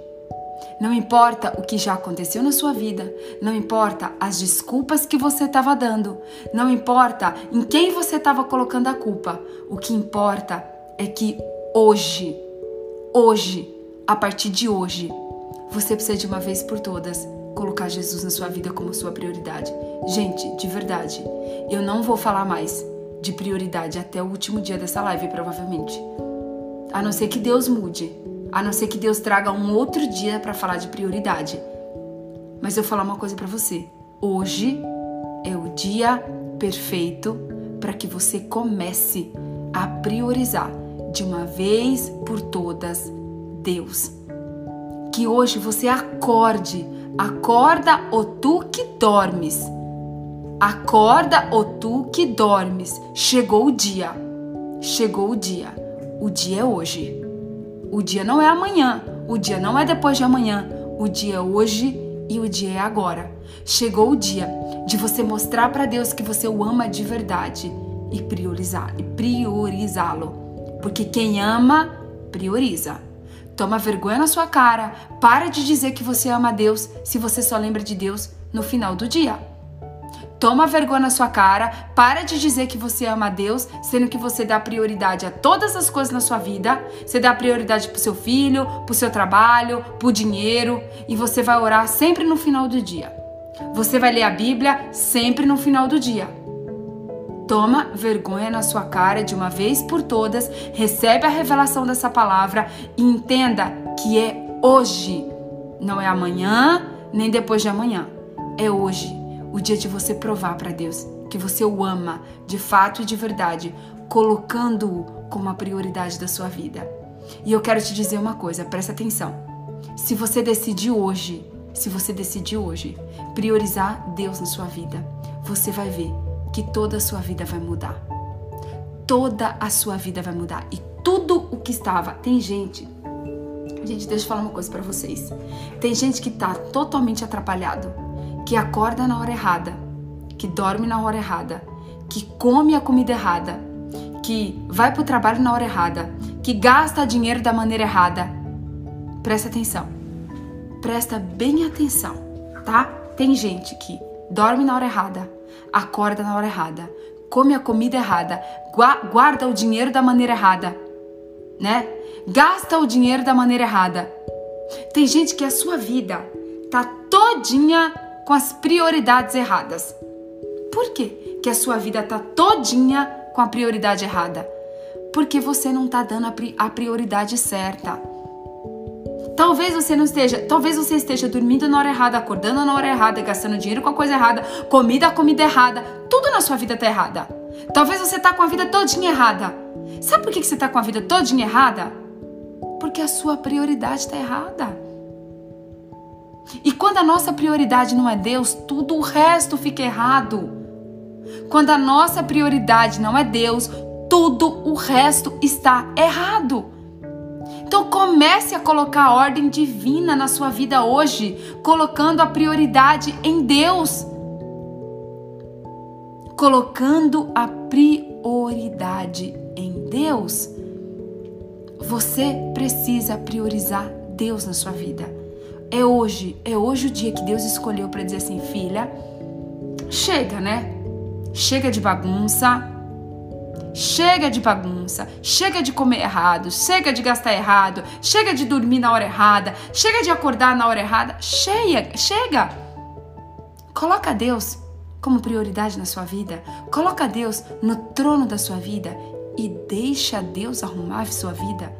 Não importa o que já aconteceu na sua vida, não importa as desculpas que você estava dando, não importa em quem você estava colocando a culpa. O que importa é que hoje, hoje, a partir de hoje, você precisa de uma vez por todas colocar Jesus na sua vida como sua prioridade. Gente, de verdade, eu não vou falar mais de prioridade até o último dia dessa live, provavelmente. A não ser que Deus mude. A não ser que Deus traga um outro dia para falar de prioridade. Mas eu vou falar uma coisa para você. Hoje é o dia perfeito para que você comece a priorizar de uma vez por todas Deus. Que hoje você acorde, acorda ou tu que dormes. Acorda ou tu que dormes. Chegou o dia. Chegou o dia. O dia é hoje. O dia não é amanhã, o dia não é depois de amanhã, o dia é hoje e o dia é agora. Chegou o dia de você mostrar para Deus que você o ama de verdade e priorizar e priorizá-lo. Porque quem ama, prioriza. Toma vergonha na sua cara, para de dizer que você ama Deus se você só lembra de Deus no final do dia. Toma vergonha na sua cara, para de dizer que você ama Deus, sendo que você dá prioridade a todas as coisas na sua vida. Você dá prioridade pro seu filho, pro seu trabalho, pro dinheiro, e você vai orar sempre no final do dia. Você vai ler a Bíblia sempre no final do dia. Toma vergonha na sua cara de uma vez por todas, recebe a revelação dessa palavra e entenda que é hoje, não é amanhã, nem depois de amanhã. É hoje o dia de você provar para Deus que você o ama de fato e de verdade, colocando-o como a prioridade da sua vida. E eu quero te dizer uma coisa, presta atenção. Se você decidir hoje, se você decidir hoje priorizar Deus na sua vida, você vai ver que toda a sua vida vai mudar. Toda a sua vida vai mudar e tudo o que estava. Tem gente Gente, deixa eu falar uma coisa para vocês. Tem gente que tá totalmente atrapalhado que acorda na hora errada, que dorme na hora errada, que come a comida errada, que vai para o trabalho na hora errada, que gasta dinheiro da maneira errada. Presta atenção. Presta bem atenção, tá? Tem gente que dorme na hora errada, acorda na hora errada, come a comida errada, guarda o dinheiro da maneira errada, né? Gasta o dinheiro da maneira errada. Tem gente que a sua vida tá todinha com as prioridades erradas. Por quê? que a sua vida tá todinha com a prioridade errada? Porque você não tá dando a prioridade certa. Talvez você não esteja, talvez você esteja dormindo na hora errada, acordando na hora errada, gastando dinheiro com a coisa errada, comida comida errada, tudo na sua vida tá errada. Talvez você tá com a vida todinha errada. Sabe por que você tá com a vida todinha errada? Porque a sua prioridade tá errada. E quando a nossa prioridade não é Deus, tudo o resto fica errado. Quando a nossa prioridade não é Deus, tudo o resto está errado. Então comece a colocar a ordem divina na sua vida hoje, colocando a prioridade em Deus. Colocando a prioridade em Deus. Você precisa priorizar Deus na sua vida. É hoje, é hoje o dia que Deus escolheu para dizer assim, filha, chega, né? Chega de bagunça. Chega de bagunça, chega de comer errado, chega de gastar errado, chega de dormir na hora errada, chega de acordar na hora errada. Cheia, chega. Coloca Deus como prioridade na sua vida. Coloca Deus no trono da sua vida e deixa Deus arrumar a sua vida.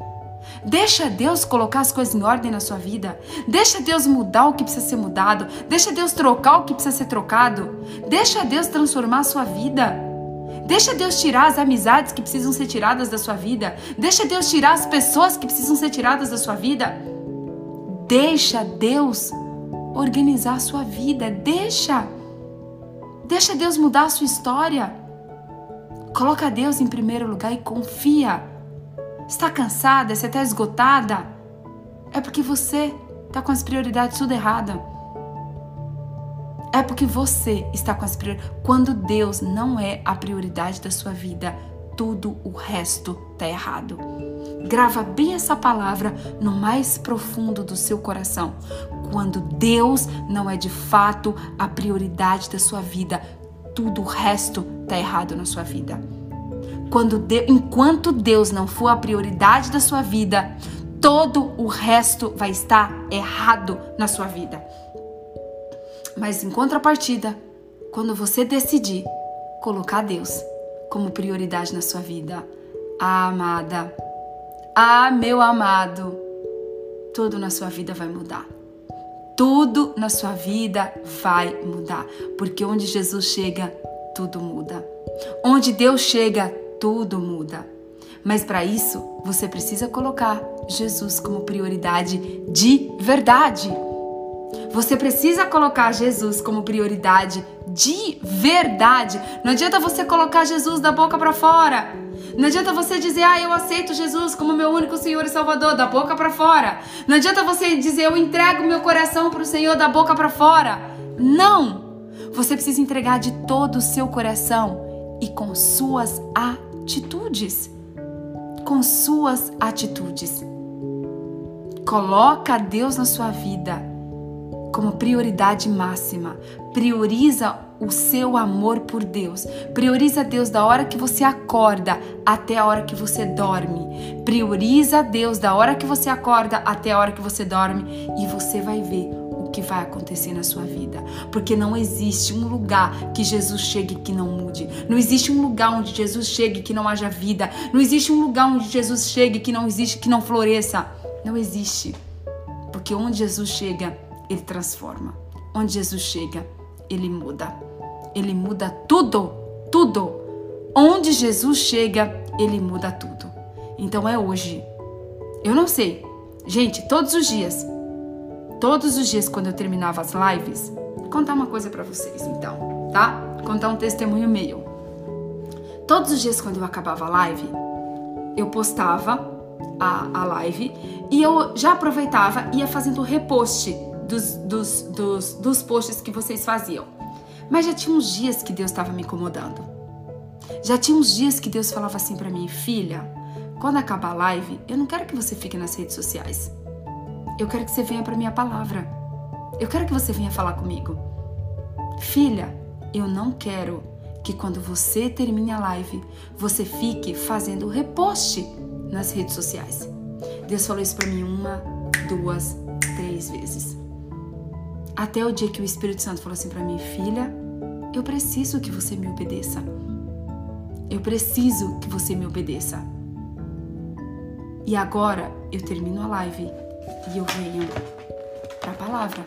Deixa Deus colocar as coisas em ordem na sua vida. Deixa Deus mudar o que precisa ser mudado. Deixa Deus trocar o que precisa ser trocado. Deixa Deus transformar a sua vida. Deixa Deus tirar as amizades que precisam ser tiradas da sua vida. Deixa Deus tirar as pessoas que precisam ser tiradas da sua vida. Deixa Deus organizar a sua vida. Deixa. Deixa Deus mudar a sua história. Coloca Deus em primeiro lugar e confia está cansada, você está esgotada, é porque você está com as prioridades tudo errada. É porque você está com as prioridades. Quando Deus não é a prioridade da sua vida, tudo o resto está errado. Grava bem essa palavra no mais profundo do seu coração. Quando Deus não é de fato a prioridade da sua vida, tudo o resto está errado na sua vida. Quando de, enquanto Deus não for a prioridade da sua vida, todo o resto vai estar errado na sua vida. Mas em contrapartida, quando você decidir colocar Deus como prioridade na sua vida, ah, amada, ah, meu amado, tudo na sua vida vai mudar. Tudo na sua vida vai mudar, porque onde Jesus chega, tudo muda. Onde Deus chega, tudo muda. Mas para isso, você precisa colocar Jesus como prioridade de verdade. Você precisa colocar Jesus como prioridade de verdade. Não adianta você colocar Jesus da boca para fora. Não adianta você dizer, ah, eu aceito Jesus como meu único Senhor e Salvador, da boca para fora. Não adianta você dizer, eu entrego meu coração para o Senhor, da boca para fora. Não! Você precisa entregar de todo o seu coração e com suas atitudes. Com suas atitudes. Coloca Deus na sua vida como prioridade máxima. Prioriza o seu amor por Deus. Prioriza Deus da hora que você acorda até a hora que você dorme. Prioriza Deus da hora que você acorda até a hora que você dorme e você vai ver o que vai acontecer na sua vida. Porque não existe um lugar que Jesus chegue que não mude. Não existe um lugar onde Jesus chegue que não haja vida. Não existe um lugar onde Jesus chegue que não existe que não floresça. Não existe. Porque onde Jesus chega, ele transforma. Onde Jesus chega, ele muda. Ele muda tudo, tudo. Onde Jesus chega, ele muda tudo. Então é hoje. Eu não sei. Gente, todos os dias, todos os dias quando eu terminava as lives, vou contar uma coisa para vocês então, tá? Contar um testemunho meu. Todos os dias quando eu acabava a live, eu postava a, a live e eu já aproveitava e ia fazendo repost dos, dos, dos, dos posts que vocês faziam. Mas já tinha uns dias que Deus estava me incomodando. Já tinha uns dias que Deus falava assim para mim, filha, quando acabar a live, eu não quero que você fique nas redes sociais. Eu quero que você venha para minha palavra. Eu quero que você venha falar comigo. Filha, eu não quero que quando você termine a live, você fique fazendo repost nas redes sociais. Deus falou isso para mim uma, duas, três vezes. Até o dia que o Espírito Santo falou assim para mim, filha, eu preciso que você me obedeça. Eu preciso que você me obedeça. E agora eu termino a live e eu venho para a palavra.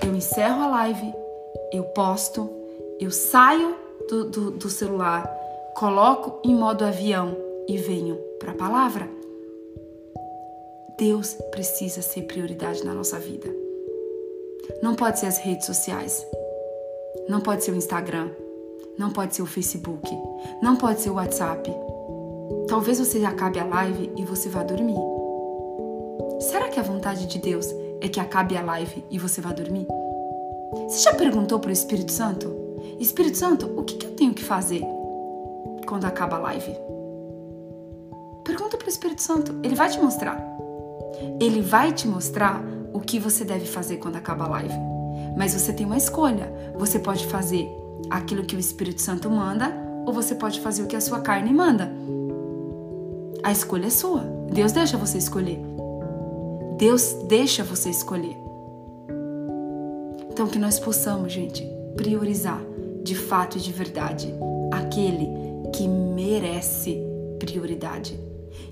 Eu encerro a live, eu posto, eu saio do, do, do celular, coloco em modo avião e venho para a palavra. Deus precisa ser prioridade na nossa vida. Não pode ser as redes sociais. Não pode ser o Instagram. Não pode ser o Facebook. Não pode ser o WhatsApp. Talvez você acabe a live e você vá dormir. Será que a vontade de Deus é que acabe a live e você vá dormir? Você já perguntou para o Espírito Santo? Espírito Santo, o que eu tenho que fazer quando acaba a live? Pergunta para o Espírito Santo, ele vai te mostrar. Ele vai te mostrar o que você deve fazer quando acaba a live. Mas você tem uma escolha. Você pode fazer aquilo que o Espírito Santo manda ou você pode fazer o que a sua carne manda. A escolha é sua. Deus deixa você escolher. Deus deixa você escolher. Então que nós possamos, gente, priorizar de fato e de verdade aquele que merece prioridade.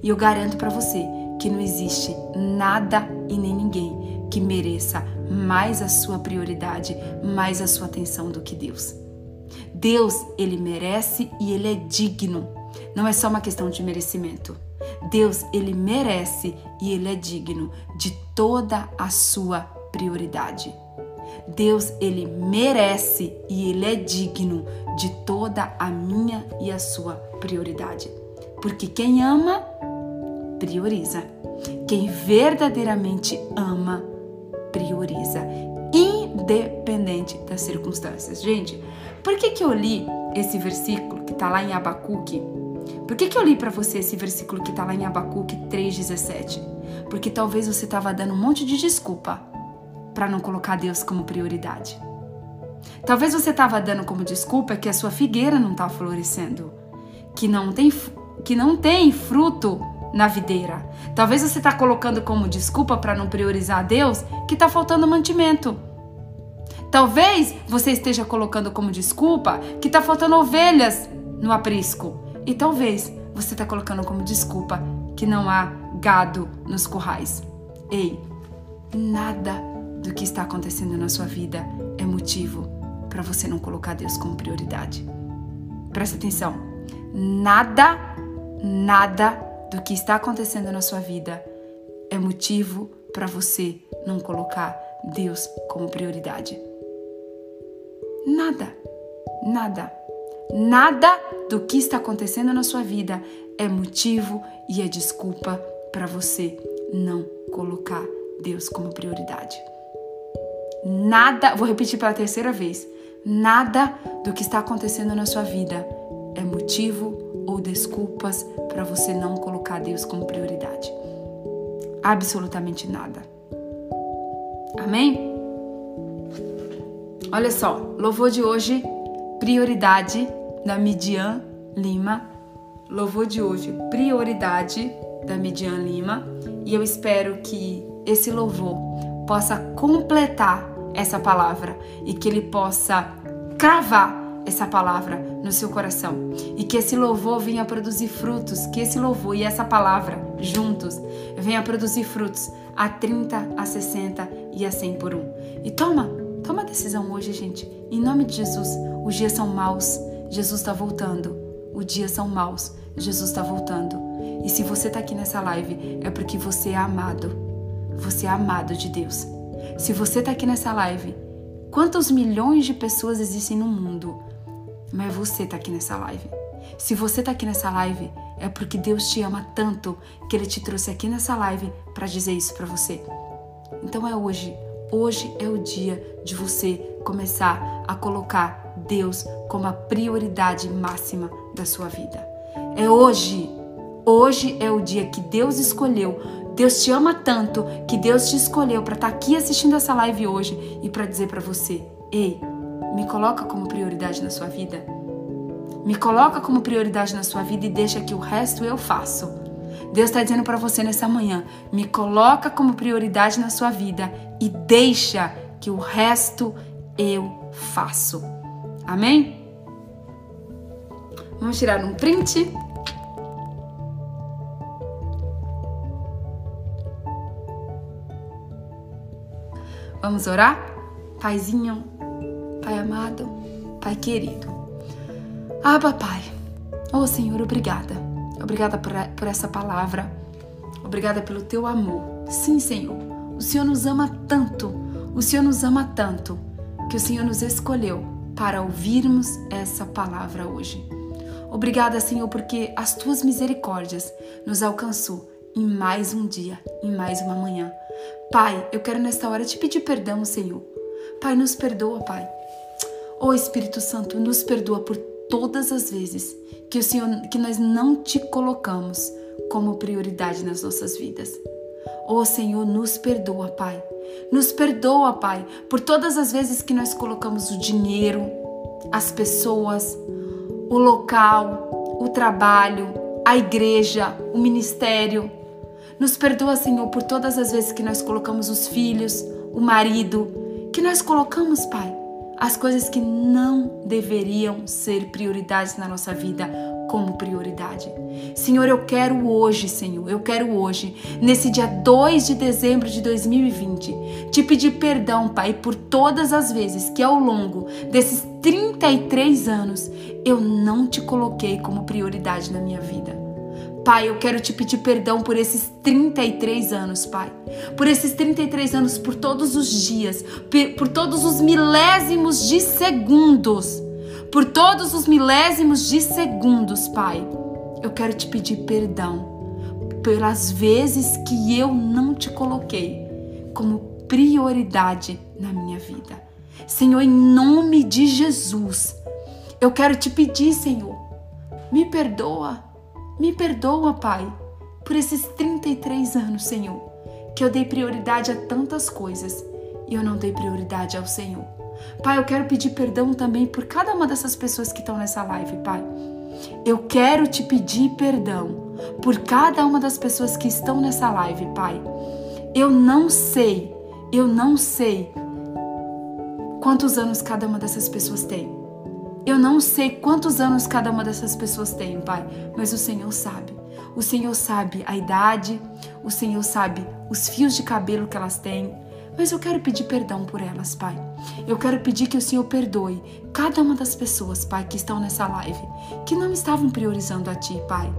E eu garanto para você que não existe nada e nem ninguém que mereça mais a sua prioridade, mais a sua atenção do que Deus. Deus, ele merece e ele é digno. Não é só uma questão de merecimento. Deus, ele merece e ele é digno de toda a sua prioridade. Deus, ele merece e ele é digno de toda a minha e a sua prioridade. Porque quem ama, prioriza. Quem verdadeiramente ama, prioriza, independente das circunstâncias. Gente, por que, que eu li esse versículo que está lá em Abacuque? Por que, que eu li para você esse versículo que está lá em Abacuque 3,17? Porque talvez você estava dando um monte de desculpa para não colocar Deus como prioridade. Talvez você estava dando como desculpa que a sua figueira não está florescendo, que não tem, que não tem fruto na videira. Talvez você está colocando como desculpa para não priorizar Deus que está faltando mantimento. Talvez você esteja colocando como desculpa que está faltando ovelhas no aprisco. E talvez você está colocando como desculpa que não há gado nos currais. Ei, nada do que está acontecendo na sua vida é motivo para você não colocar Deus como prioridade. Presta atenção. Nada, nada do que está acontecendo na sua vida é motivo para você não colocar Deus como prioridade. Nada, nada. Nada do que está acontecendo na sua vida é motivo e é desculpa para você não colocar Deus como prioridade. Nada, vou repetir pela terceira vez. Nada do que está acontecendo na sua vida é motivo ou desculpas para você não colocar Deus como prioridade. Absolutamente nada. Amém? Olha só, louvor de hoje, prioridade da Midian Lima. Louvor de hoje, prioridade da Midian Lima. E eu espero que esse louvor possa completar essa palavra e que ele possa cravar essa palavra no seu coração e que esse louvor venha produzir frutos, que esse louvor e essa palavra juntos venha produzir frutos a 30, a 60 e a 100 por um. E toma, toma a decisão hoje, gente. Em nome de Jesus, os dias são maus, Jesus está voltando. Os dias são maus, Jesus está voltando. E se você está aqui nessa live, é porque você é amado. Você é amado de Deus. Se você está aqui nessa live, quantos milhões de pessoas existem no mundo? Mas você está aqui nessa live. Se você está aqui nessa live, é porque Deus te ama tanto que Ele te trouxe aqui nessa live para dizer isso para você. Então é hoje. Hoje é o dia de você começar a colocar Deus como a prioridade máxima da sua vida. É hoje. Hoje é o dia que Deus escolheu. Deus te ama tanto que Deus te escolheu para estar tá aqui assistindo essa live hoje e para dizer para você: "Ei, me coloca como prioridade na sua vida. Me coloca como prioridade na sua vida e deixa que o resto eu faço." Deus está dizendo para você nessa manhã: me coloca como prioridade na sua vida e deixa que o resto eu faço. Amém? Vamos tirar um print. Vamos orar? Paizinho, Pai amado, Pai querido. Ah, papai. Oh, Senhor, obrigada. Obrigada por, por essa palavra. Obrigada pelo teu amor. Sim, Senhor. O Senhor nos ama tanto. O Senhor nos ama tanto que o Senhor nos escolheu para ouvirmos essa palavra hoje. Obrigada, Senhor, porque as tuas misericórdias nos alcançou em mais um dia, em mais uma manhã. Pai, eu quero nesta hora te pedir perdão, Senhor. Pai, nos perdoa, Pai. Ô oh, Espírito Santo, nos perdoa por todas as vezes que o Senhor, que nós não te colocamos como prioridade nas nossas vidas. Ô oh, Senhor, nos perdoa, Pai. Nos perdoa, Pai, por todas as vezes que nós colocamos o dinheiro, as pessoas, o local, o trabalho, a igreja, o ministério. Nos perdoa, Senhor, por todas as vezes que nós colocamos os filhos, o marido, que nós colocamos, Pai, as coisas que não deveriam ser prioridades na nossa vida como prioridade. Senhor, eu quero hoje, Senhor, eu quero hoje, nesse dia 2 de dezembro de 2020, te pedir perdão, Pai, por todas as vezes que ao longo desses 33 anos eu não te coloquei como prioridade na minha vida. Pai, eu quero te pedir perdão por esses 33 anos, Pai. Por esses 33 anos, por todos os dias, por todos os milésimos de segundos. Por todos os milésimos de segundos, Pai. Eu quero te pedir perdão pelas vezes que eu não te coloquei como prioridade na minha vida. Senhor, em nome de Jesus, eu quero te pedir, Senhor, me perdoa Me perdoa, Pai, por esses 33 anos, Senhor, que eu dei prioridade a tantas coisas e eu não dei prioridade ao Senhor. Pai, eu quero pedir perdão também por cada uma dessas pessoas que estão nessa live, Pai. Eu quero te pedir perdão por cada uma das pessoas que estão nessa live, Pai. Eu não sei, eu não sei quantos anos cada uma dessas pessoas tem. Eu não sei quantos anos cada uma dessas pessoas tem, Pai, mas o Senhor sabe. O Senhor sabe a idade, o Senhor sabe os fios de cabelo que elas têm, mas eu quero pedir perdão por elas, Pai. Eu quero pedir que o Senhor perdoe cada uma das pessoas, Pai, que estão nessa live, que não estavam priorizando a Ti, Pai.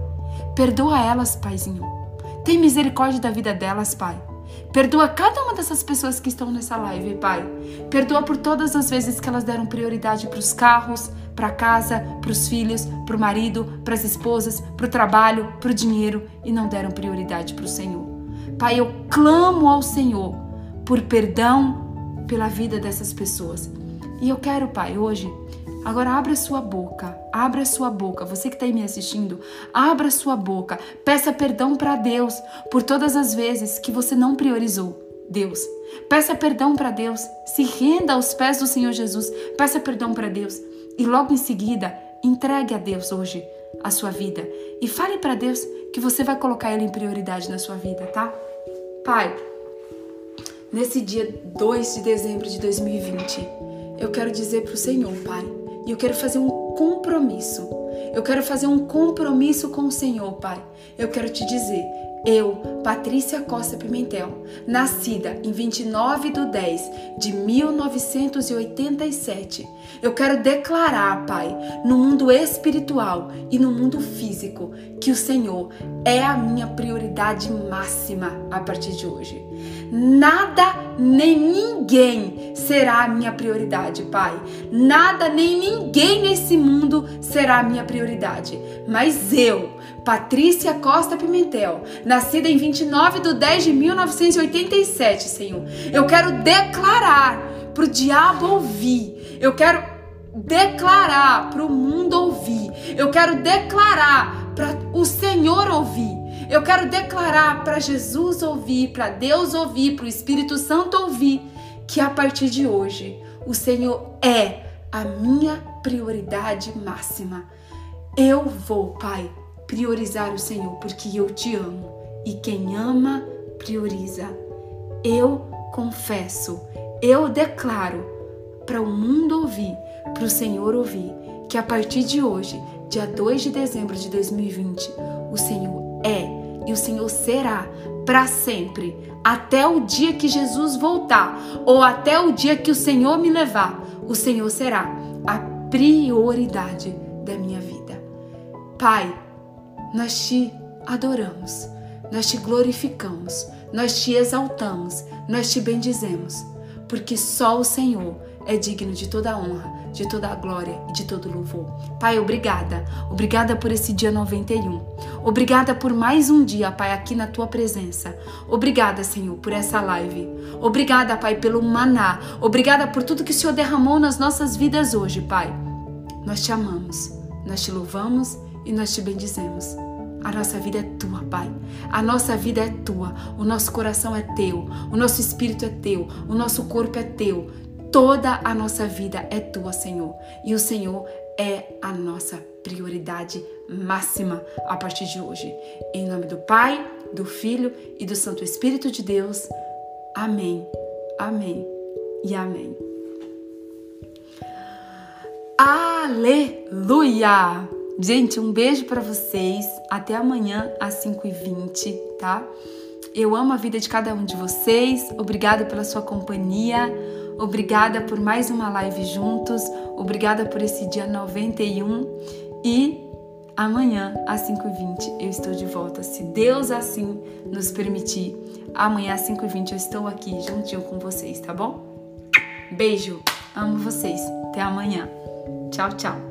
Perdoa elas, Paizinho. Tem misericórdia da vida delas, Pai. Perdoa cada uma dessas pessoas que estão nessa live, Pai. Perdoa por todas as vezes que elas deram prioridade para os carros, para casa, para os filhos, para o marido, para as esposas, para o trabalho, para o dinheiro e não deram prioridade para o Senhor. Pai, eu clamo ao Senhor por perdão pela vida dessas pessoas. E eu quero, Pai, hoje, agora abra sua boca, abra sua boca. Você que está aí me assistindo, abra sua boca, peça perdão para Deus por todas as vezes que você não priorizou Deus. Peça perdão para Deus, se renda aos pés do Senhor Jesus, peça perdão para Deus e logo em seguida entregue a Deus hoje a sua vida e fale para Deus que você vai colocar Ele em prioridade na sua vida, tá? Pai, nesse dia 2 de dezembro de 2020, eu quero dizer para o Senhor, Pai, e eu quero fazer um compromisso. Eu quero fazer um compromisso com o Senhor, Pai. Eu quero te dizer, eu, Patrícia Costa Pimentel, nascida em 29 de 10 de 1987, eu quero declarar, Pai, no mundo espiritual e no mundo físico, que o Senhor é a minha prioridade máxima a partir de hoje. Nada nem ninguém será a minha prioridade, Pai. Nada nem ninguém nesse mundo será a minha prioridade. Mas eu, Patrícia Costa Pimentel, nascida em 29 de 10 de 1987, Senhor, eu quero declarar para o diabo ouvir, eu quero declarar para o mundo ouvir, eu quero declarar para o Senhor ouvir. Eu quero declarar para Jesus ouvir, para Deus ouvir, para o Espírito Santo ouvir, que a partir de hoje o Senhor é a minha prioridade máxima. Eu vou, Pai, priorizar o Senhor porque eu te amo e quem ama, prioriza. Eu confesso, eu declaro para o mundo ouvir, para o Senhor ouvir, que a partir de hoje, dia 2 de dezembro de 2020, o Senhor é e o Senhor será para sempre, até o dia que Jesus voltar ou até o dia que o Senhor me levar. O Senhor será a prioridade da minha vida. Pai, nós te adoramos, nós te glorificamos, nós te exaltamos, nós te bendizemos, porque só o Senhor é digno de toda a honra, de toda a glória e de todo louvor. Pai, obrigada. Obrigada por esse dia 91. Obrigada por mais um dia, Pai, aqui na tua presença. Obrigada, Senhor, por essa live. Obrigada, Pai, pelo maná. Obrigada por tudo que o Senhor derramou nas nossas vidas hoje, Pai. Nós te amamos, nós te louvamos e nós te bendizemos. A nossa vida é tua, Pai. A nossa vida é tua. O nosso coração é teu. O nosso espírito é teu. O nosso corpo é teu. Toda a nossa vida é tua, Senhor. E o Senhor é a nossa prioridade máxima a partir de hoje. Em nome do Pai, do Filho e do Santo Espírito de Deus. Amém. Amém. E amém. Aleluia! Gente, um beijo para vocês. Até amanhã às 5h20, tá? Eu amo a vida de cada um de vocês. Obrigada pela sua companhia. Obrigada por mais uma live juntos. Obrigada por esse dia 91 e amanhã às 5h20 eu estou de volta, se Deus assim nos permitir. Amanhã às 5h20 eu estou aqui juntinho com vocês, tá bom? Beijo, amo vocês. Até amanhã. Tchau, tchau.